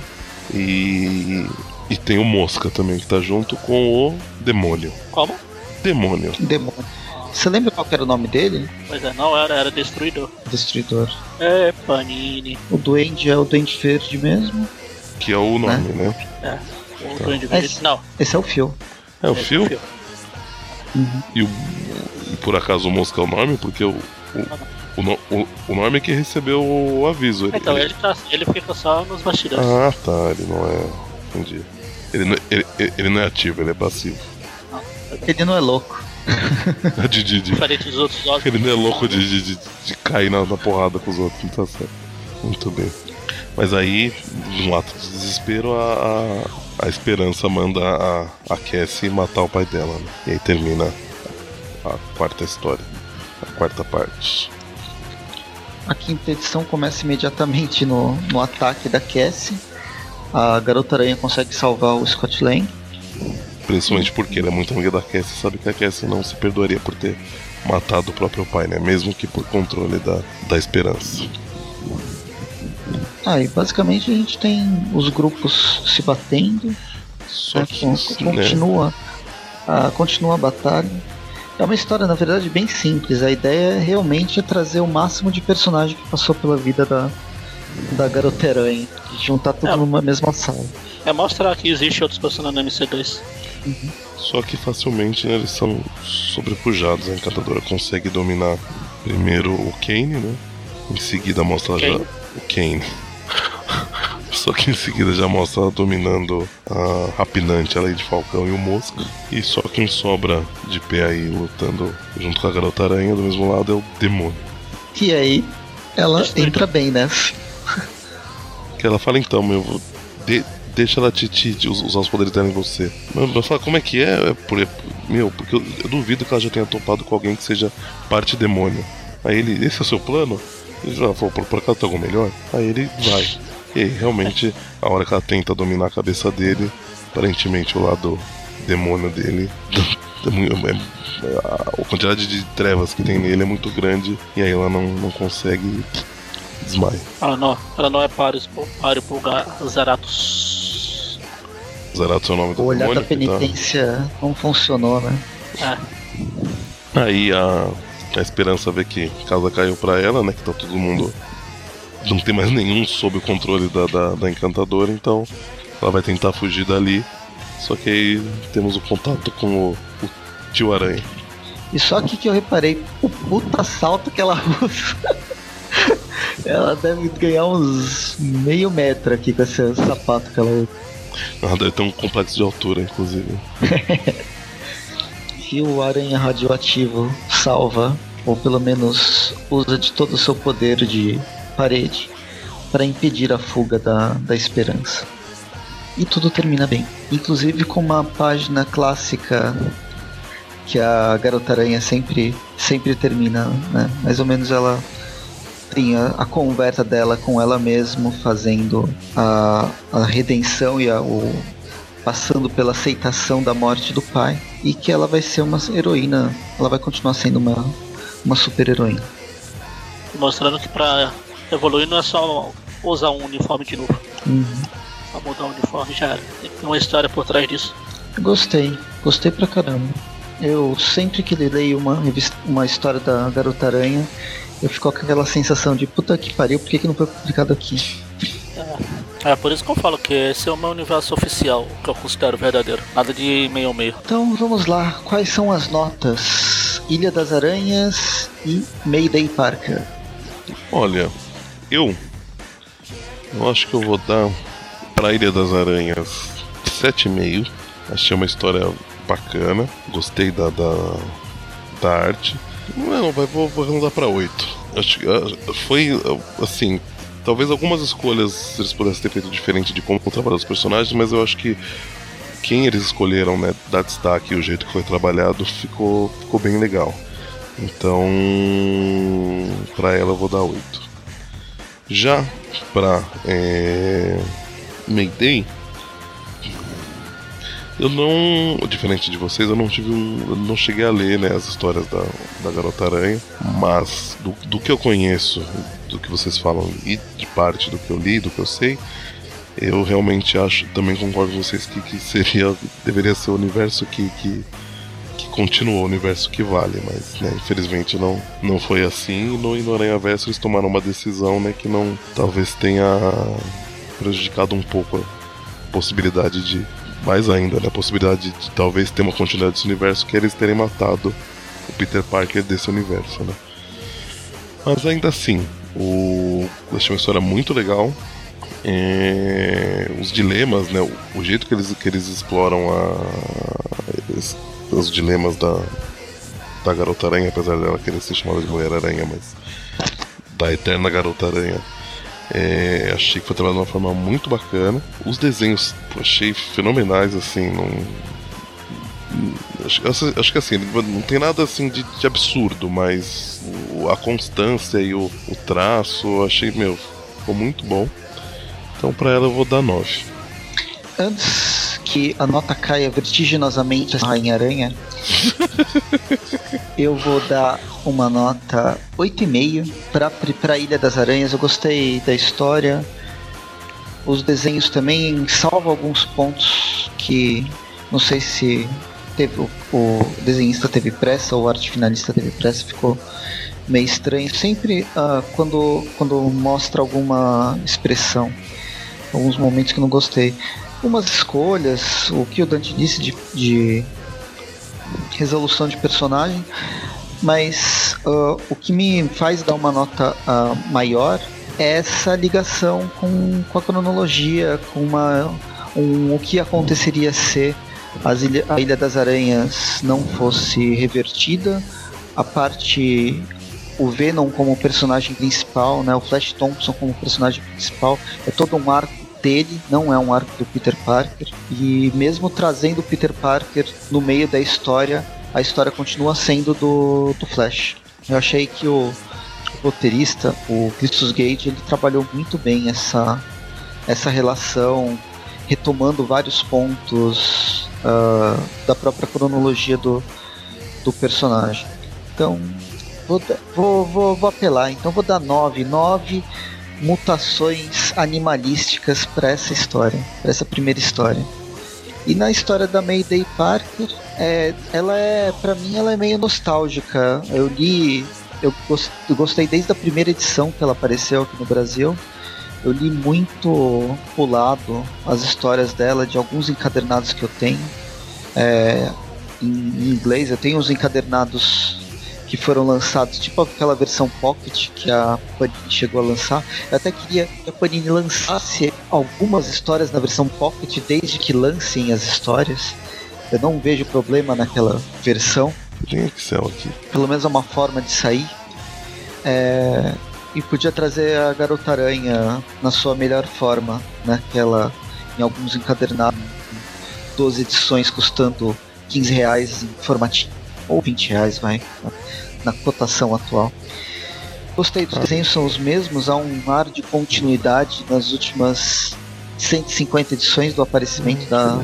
E, e tem o Mosca também, que tá junto com o Demônio. Como? Demônio. Demônio. Você lembra qual era o nome dele? Pois é, não era, era Destruidor. Destruidor. É, Panini. O Duende é o Duende Verde mesmo. Que é o nome, né? É. O Tá. Duende Verde. Não. Esse é o Phil. É o é Phil. Uhum. E, o, por acaso o Mosca é o nome, porque o, o, o, no- o, o nome é que recebeu o aviso. Ele, Então, ele- ele, tá, ele fica só nos bastidores. Ah, tá, ele não é. Entendi. Ele não, ele, ele- ele não é ativo, ele é passivo. Ele não é louco. De, de, de- Diferente dos outros jogos. Ele não é louco de, de, de, de cair na, na porrada com os outros, não tá certo. Muito bem. Mas aí, num ato de desespero, a, a Esperança manda a, a Cassie matar o pai dela. Né? E aí termina a quarta história, a quarta parte. A quinta edição começa imediatamente no, no ataque da Cassie. A Garota Aranha consegue salvar o Scott Lang. Principalmente porque ele é muito amiga da Cassie sabe que a Cassie não se perdoaria por ter matado o próprio pai, né? Mesmo que por controle da, da esperança. Ah, e basicamente a gente tem os grupos se batendo. Só né? que. Né, continua, a, continua a batalha. É uma história, na verdade, bem simples. A ideia é realmente é trazer o máximo de personagem que passou pela vida da, da. E juntar tudo É. numa mesma sala. É mostrar que existe outros personagens no MC2. Só que facilmente né, eles são sobrepujados. A encantadora consegue dominar primeiro o Kane, né? Em seguida mostra ela já. Kane? O Kane. Só que em seguida já mostra ela dominando a Rapinante, a Lady Falcão e o Mosca. E só quem sobra de pé aí lutando junto com a Garota Aranha do mesmo lado é o Demônio. E aí, ela entra bem nessa. Que ela fala então, meu, de- deixa ela te, te- te us- usar os poderes dela em você. Meu, ela fala, como é que é? é por, meu, porque eu, eu duvido que ela já tenha topado com alguém que seja parte demônio. Aí ele, esse é o seu plano? Ele já falou, por, por acaso tem algo melhor? Aí ele vai. E aí, realmente, a hora que ela tenta dominar a cabeça dele, aparentemente o lado demônio dele. é é- é- a, quantidade de trevas que tem nele é muito grande e aí ela não, não consegue desmaia. Ela não, ela não é páreo, páreo Zeratus. Zerato é o nome do O olhar da que tá- penitência não funcionou, né? É, Aí a, a esperança vê que casa caiu pra ela, né? Que tá todo mundo. Não tem mais nenhum sob o controle da, da, da encantadora, então ela vai tentar fugir dali. Só que aí temos o contato com o, o tio Aranha. E só aqui que eu reparei o puta salto que ela usa. Ela deve ganhar uns meio metro aqui com esse sapato que ela usa. Ela deve ter um complexo de altura, inclusive. E o aranha radioativo salva, ou pelo menos usa de todo o seu poder de parede para impedir a fuga da, da esperança. E tudo termina bem. Inclusive com uma página clássica que a Garota Aranha sempre, sempre termina, né? Mais ou menos ela a, conversa dela com ela mesma, fazendo a, a redenção e a, o, passando pela aceitação da morte do pai e que ela vai ser uma heroína, ela vai continuar sendo uma, uma super heroína. mostrando que pra evoluir não é só usar um uniforme de novo. Uhum. Só mudar o uniforme já era. Tem uma história por trás disso. Gostei, gostei pra caramba. Eu sempre que leio uma, uma história da Garota Aranha, eu fico com aquela sensação de puta que pariu, por que, que não foi publicado aqui? É por isso que eu falo que esse é o meu universo oficial, que eu considero verdadeiro. Nada de meio a meio. Então vamos lá, quais são as notas? Ilha das Aranhas e Mayday Parker. Olha, eu. Eu acho que eu vou dar pra Ilha das Aranhas 7,5. Achei uma história bacana. Gostei da, da, da arte. Não, vai, vou, vou arredondar pra 8. Acho ah, foi assim. Talvez algumas escolhas eles pudessem ter feito diferente de como trabalhar os personagens, mas eu acho que quem eles escolheram, né, dar destaque e o jeito que foi trabalhado ficou, ficou bem legal. Então, pra ela eu vou dar 8. Já pra é, Mayday, eu não, diferente de vocês, eu não tive um, eu não cheguei a ler né, as histórias da, da Garota Aranha, mas do, do que eu conheço, do que vocês falam e de parte do que eu li, do que eu sei, eu realmente acho, também concordo com vocês que, que seria, deveria ser o universo que, que, que continuou, o universo que vale, mas né, infelizmente não, não foi assim. E no, no Aranha Verso eles tomaram uma decisão né, que não talvez tenha prejudicado um pouco a possibilidade de, mais ainda, né, a possibilidade de, talvez ter uma continuidade desse universo, que é eles terem matado o Peter Parker desse universo, né. Mas ainda assim, o, eu achei uma história muito legal. É, os dilemas, né? O, jeito que eles, que eles exploram a, es- os dilemas da, da Garota Aranha, apesar dela querer ser chamada de Mulher Aranha, mas da eterna Garota Aranha, É, achei que foi trabalhado de uma forma muito bacana. Os desenhos achei fenomenais, assim, não. Acho, acho, que assim, não tem nada assim de, de absurdo, mas a constância e o, o traço, achei, meu, ficou muito bom. Então para ela eu vou dar 9. Antes que a nota caia vertiginosamente a Rainha Aranha, eu vou dar uma nota 8,5 para pra Ilha das Aranhas. Eu gostei da história. Os desenhos também salvam alguns pontos que não sei se teve o, o desenhista teve pressa ou o arte finalista teve pressa, ficou meio estranho. Sempre uh, quando, quando mostra alguma expressão, alguns momentos que não gostei. Umas escolhas, o que o Dante disse de, de resolução de personagem, mas uh, o que me faz dar uma nota uh, maior é essa ligação com, com a cronologia, com uma, um, o que aconteceria se ilha, a Ilha das Aranhas não fosse revertida, a parte o Venom como personagem principal, né, o Flash Thompson como personagem principal, é todo um arco dele, não é um arco do Peter Parker. E mesmo trazendo o Peter Parker no meio da história, a história continua sendo do, do Flash. Eu achei que o, roteirista, o Christus Gage, ele trabalhou muito bem essa, essa relação, retomando vários pontos uh, da própria cronologia do, do personagem. Então, vou, vou, vou, vou apelar. Então, vou dar 9. 9 mutações animalísticas para essa história, para essa primeira história. E na história da Mayday Parker, é, ela é, para mim, ela é meio nostálgica. Eu li, eu gostei desde a primeira edição que ela apareceu aqui no Brasil. Eu li muito pulado as histórias dela de alguns encadernados que eu tenho. É, em inglês, eu tenho os encadernados que foram lançados, tipo aquela versão Pocket que a Panini chegou a lançar. Eu até queria que a Panini lançasse algumas histórias na versão Pocket, desde que lancem as histórias. Eu não vejo problema naquela versão. Tem Excel aqui. Pelo menos é uma forma de sair. É... E podia trazer a Garota Aranha na sua melhor forma, naquela, né? em alguns encadernados, 12 edições custando 15 reais em formatinho ou 20 reais, vai, na cotação atual. Gostei dos ah. desenhos, são os mesmos, há um ar de continuidade nas últimas 150 edições do aparecimento da,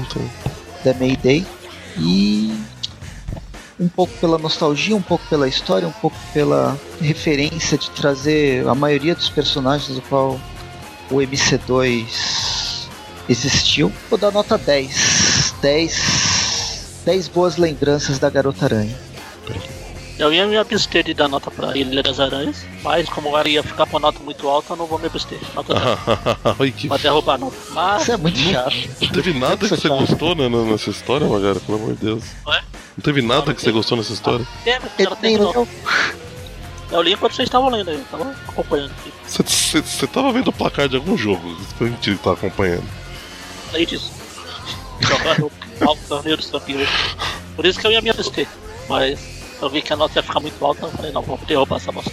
da Mayday. E um pouco pela nostalgia, um pouco pela história, um pouco pela referência de trazer a maioria dos personagens do qual o MC2 existiu. Vou dar nota 10. 10 10 boas lembranças da Garota Aranha. Eu ia me abster de dar nota pra Ilha das Aranhas, mas como ela ia ficar com a nota muito alta, eu não vou me abster. Nota que... Pra derrubar a nota. Mas... Isso é muito chato. Não teve nada que, que você gostou né, nessa história, Magara, pelo amor de Deus. Ué? Não teve nada não, que você gostou nessa história? Teve, ela terminou. Eu li enquanto vocês estavam lendo aí, eu tava acompanhando aqui. Você tava vendo o placar de algum jogo, pra gente estar acompanhando. Além disso. Alto torneio dos campeões. Por isso que eu ia me abster. Mas eu vi que a nota ia ficar muito alta, eu falei, não, vou derrubar essa bosta.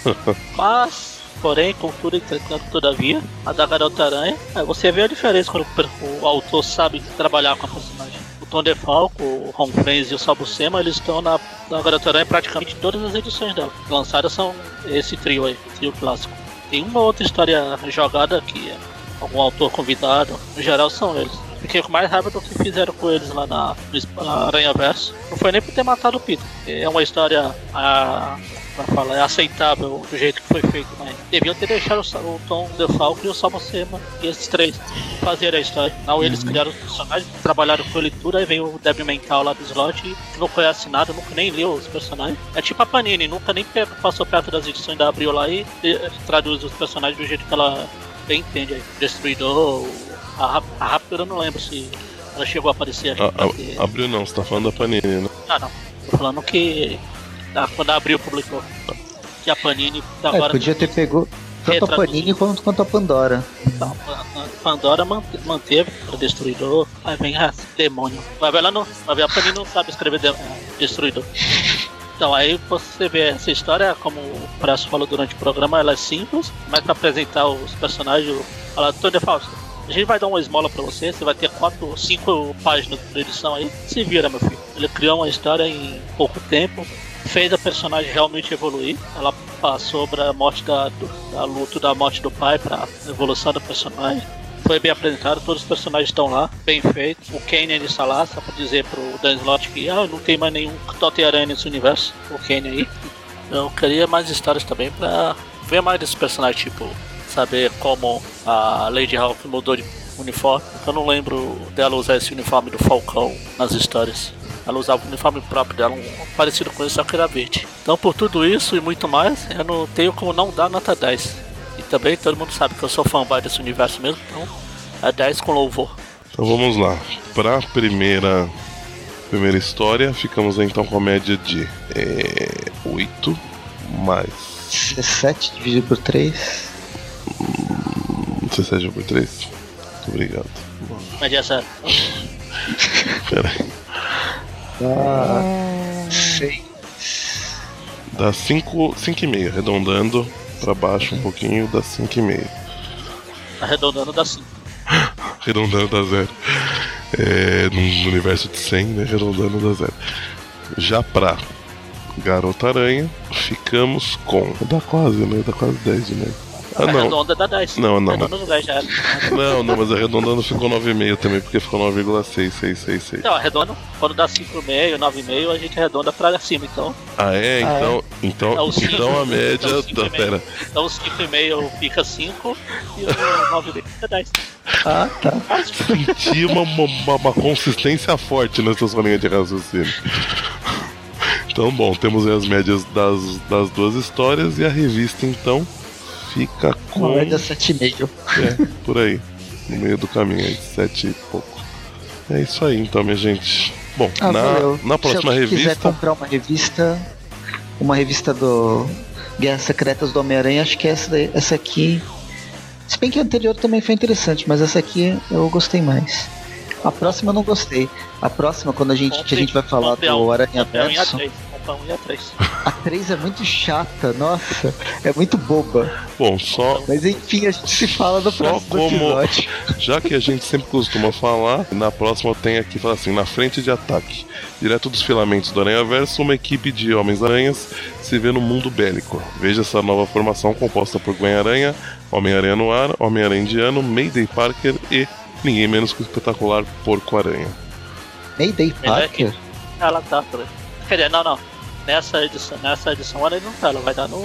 Mas, porém, contudo, entretanto, todavia, a da Garota Aranha, é, você vê a diferença quando o, autor sabe trabalhar com a personagem. O Tom DeFalco, o Ron Friends e o Sabucema, eles estão na, na Garota Aranha praticamente todas as edições dela. Lançadas são esse trio aí, trio clássico. Tem uma outra história jogada que é algum autor convidado, no geral são eles. Fiquei com mais raiva do que fizeram com eles lá na, na Aranha Verso. Não foi nem por ter matado o Peter. É uma história a, pra falar, é aceitável do jeito que foi feito, mas deviam ter deixado o, o Tom DeFalco e o Salmo Sema e esses três fazer a história. Não, eles uhum. criaram os personagens, trabalharam com leitura, aí veio o débil mental lá do slot que não conhece nada, nunca nem leu os personagens. É tipo a Panini, nunca nem passou perto das edições da Abril lá e, e traduz os personagens do jeito que ela bem entende aí. Destruidor, a, a Raptor eu não lembro se ela chegou a aparecer aqui. A, a, abriu não, você tá falando da Panini, né? Ah não. Tô falando que. Ah, quando a Abril publicou. Que a Panini é, agora. podia ter pegou tanto a Panini quanto, quanto a Pandora. Então, a Pandora manteve o Destruidor. Aí vem a demônio. Vai ver lá não. Vai ver a Panini não sabe escrever de, Destruidor. Então, aí você vê essa história, como o Preço falou durante o programa, ela é simples, mas para apresentar os personagens, fala, Tony Fausto, a gente vai dar uma esmola pra você, você vai ter quatro, cinco páginas de edição aí, se vira, meu filho. Ele criou uma história em pouco tempo, fez a personagem realmente evoluir. Ela passou para a morte da, da luto da morte do pai para evolução da personagem. Foi bem apresentado, todos os personagens estão lá, bem feito. O Kane está lá, só para dizer pro Dan Slott que ah, não tem mais nenhum Totem-Aranha nesse universo. O Kane aí. Eu queria mais histórias também para ver mais desse personagem, tipo, saber como a Lady Hawk mudou de uniforme. Eu não lembro dela usar esse uniforme do Falcão nas histórias. Ela usava o uniforme próprio dela, um parecido com isso, só que era verde. Então, por tudo isso e muito mais, eu não tenho como não dar nota 10. E também todo mundo sabe que eu sou fanboy desse universo mesmo, então é 10 com louvor. Então vamos lá. Para a primeira, primeira história, ficamos então com a média de é, 8 mais 17 dividido por 3. Hum, 17 por 3. Muito obrigado. Média zero. Peraí. Dá 6. Dá 5, 5,5, arredondando para baixo um pouquinho, dá 5,5. Arredondando dá 5. Arredondando dá zero. É, no universo de 100, né? Arredondando dá zero. Já pra Garota Aranha, ficamos com. Dá quase, né? Dá quase 10 de média. Ah, não. Arredonda dá 10. Não, não. Arredonda dá 10 já era. Não, não, mas arredondando ficou 9,5 também, porque ficou 9,6666. Então, arredonda, quando dá 5,5, 9,5, a gente arredonda pra cima, então. Ah, é? Então, então, Então, cinco- então a média. então, cinco tá, e meio. pera. Então o 5,5 fica 5 e o 9,5 fica 10. Ah, tá. Senti uma, uma, uma consistência forte nessa sua linha de raciocínio. Então, bom, temos aí as médias das, das duas histórias e a revista, então, fica com. Uma média 7,5. É, por aí. No meio do caminho aí, sete e pouco. É isso aí, então, minha gente. Bom, Ah, na, valeu. na próxima Se alguém quiser revista. comprar uma revista, uma revista do Guerras Secretas do Homem-Aranha, acho que essa, essa aqui. Se bem que a anterior também foi interessante, mas essa aqui eu gostei mais. A próxima eu não gostei. A próxima, quando a gente, que a gente vai falar do Aranha Verso, 1 e a 3. a 3 é muito chata, nossa, é muito boba. Bom, só, Mas enfim, a gente se fala no Só próximo como- episódio. Já que a gente sempre costuma falar, na próxima tem aqui, fala assim, na frente de ataque. Direto dos filamentos do Aranha Verso, uma equipe de Homens-Aranhas se vê no mundo bélico. Veja essa nova formação composta por Gwen-Aranha, Homem-Aranha no ar, Homem-Aranha Indiano, Mayday Parker e ninguém menos que o espetacular Porco-Aranha. Mayday Parker? Ela tá, peraí. Quer dizer, não, não. Nessa edição, nessa edição ela não tá, ela vai dar no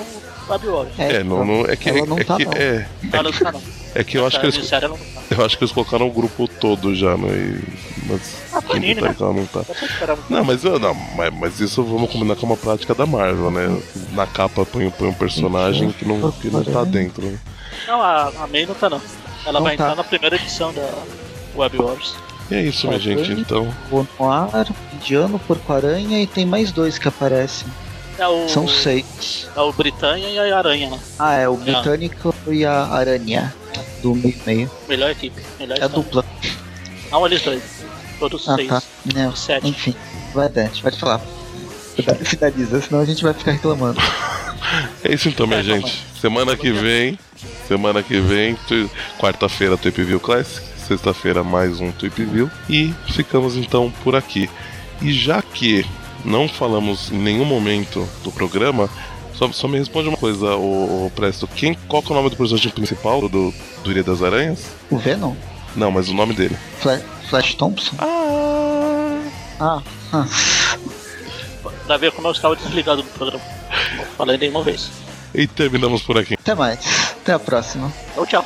Web Warriors. É, não, não, é que, ela não é, tá, que não. é, Ela não tá, não. é que eu acho que eles, não tá. eu acho que eles colocaram o grupo todo já, né? E, mas Ah, Panini, tá né? que ela não tá. Pra esperar muito. Não, mas eu não, mas, mas isso vamos combinar com uma prática da Marvel, né? Na capa põe, põe um personagem que não, que não tá dentro. Né? Não, a, a May não tá, não. Ela Não vai tá. entrar na primeira edição da Web Warriors. E é isso, minha Tá gente. Então, O Noir, Indiano, Porco-Aranha e tem mais dois que aparecem. É o, São seis. É o Britânia e a Aranha lá. Ah, é o Britânico e a Aranha. Do meio meio. Melhor equipe. Melhor É a história. dupla. Não, eles dois. Todos Ah, seis. tá. Não, Sete. enfim. Vai, Dante, pode falar. Finaliza, senão a gente vai ficar reclamando. é isso então, minha É, gente. Semana que vem, semana que vem, quarta-feira Tweep View Classic, sexta-feira mais um Tweep View e ficamos então por aqui. E já que não falamos em nenhum momento do programa, só, só me responde uma coisa, o, o Presto. Quem, qual que é o nome do personagem principal do, do Ilha das Aranhas? O Venom? Não, mas o nome dele. Fla- Flash Thompson? Ah! Ah, ah. Pra ver como eu estava desligado do programa. Não falei nenhuma vez. E terminamos por aqui. Até mais. Até a próxima. Então, tchau.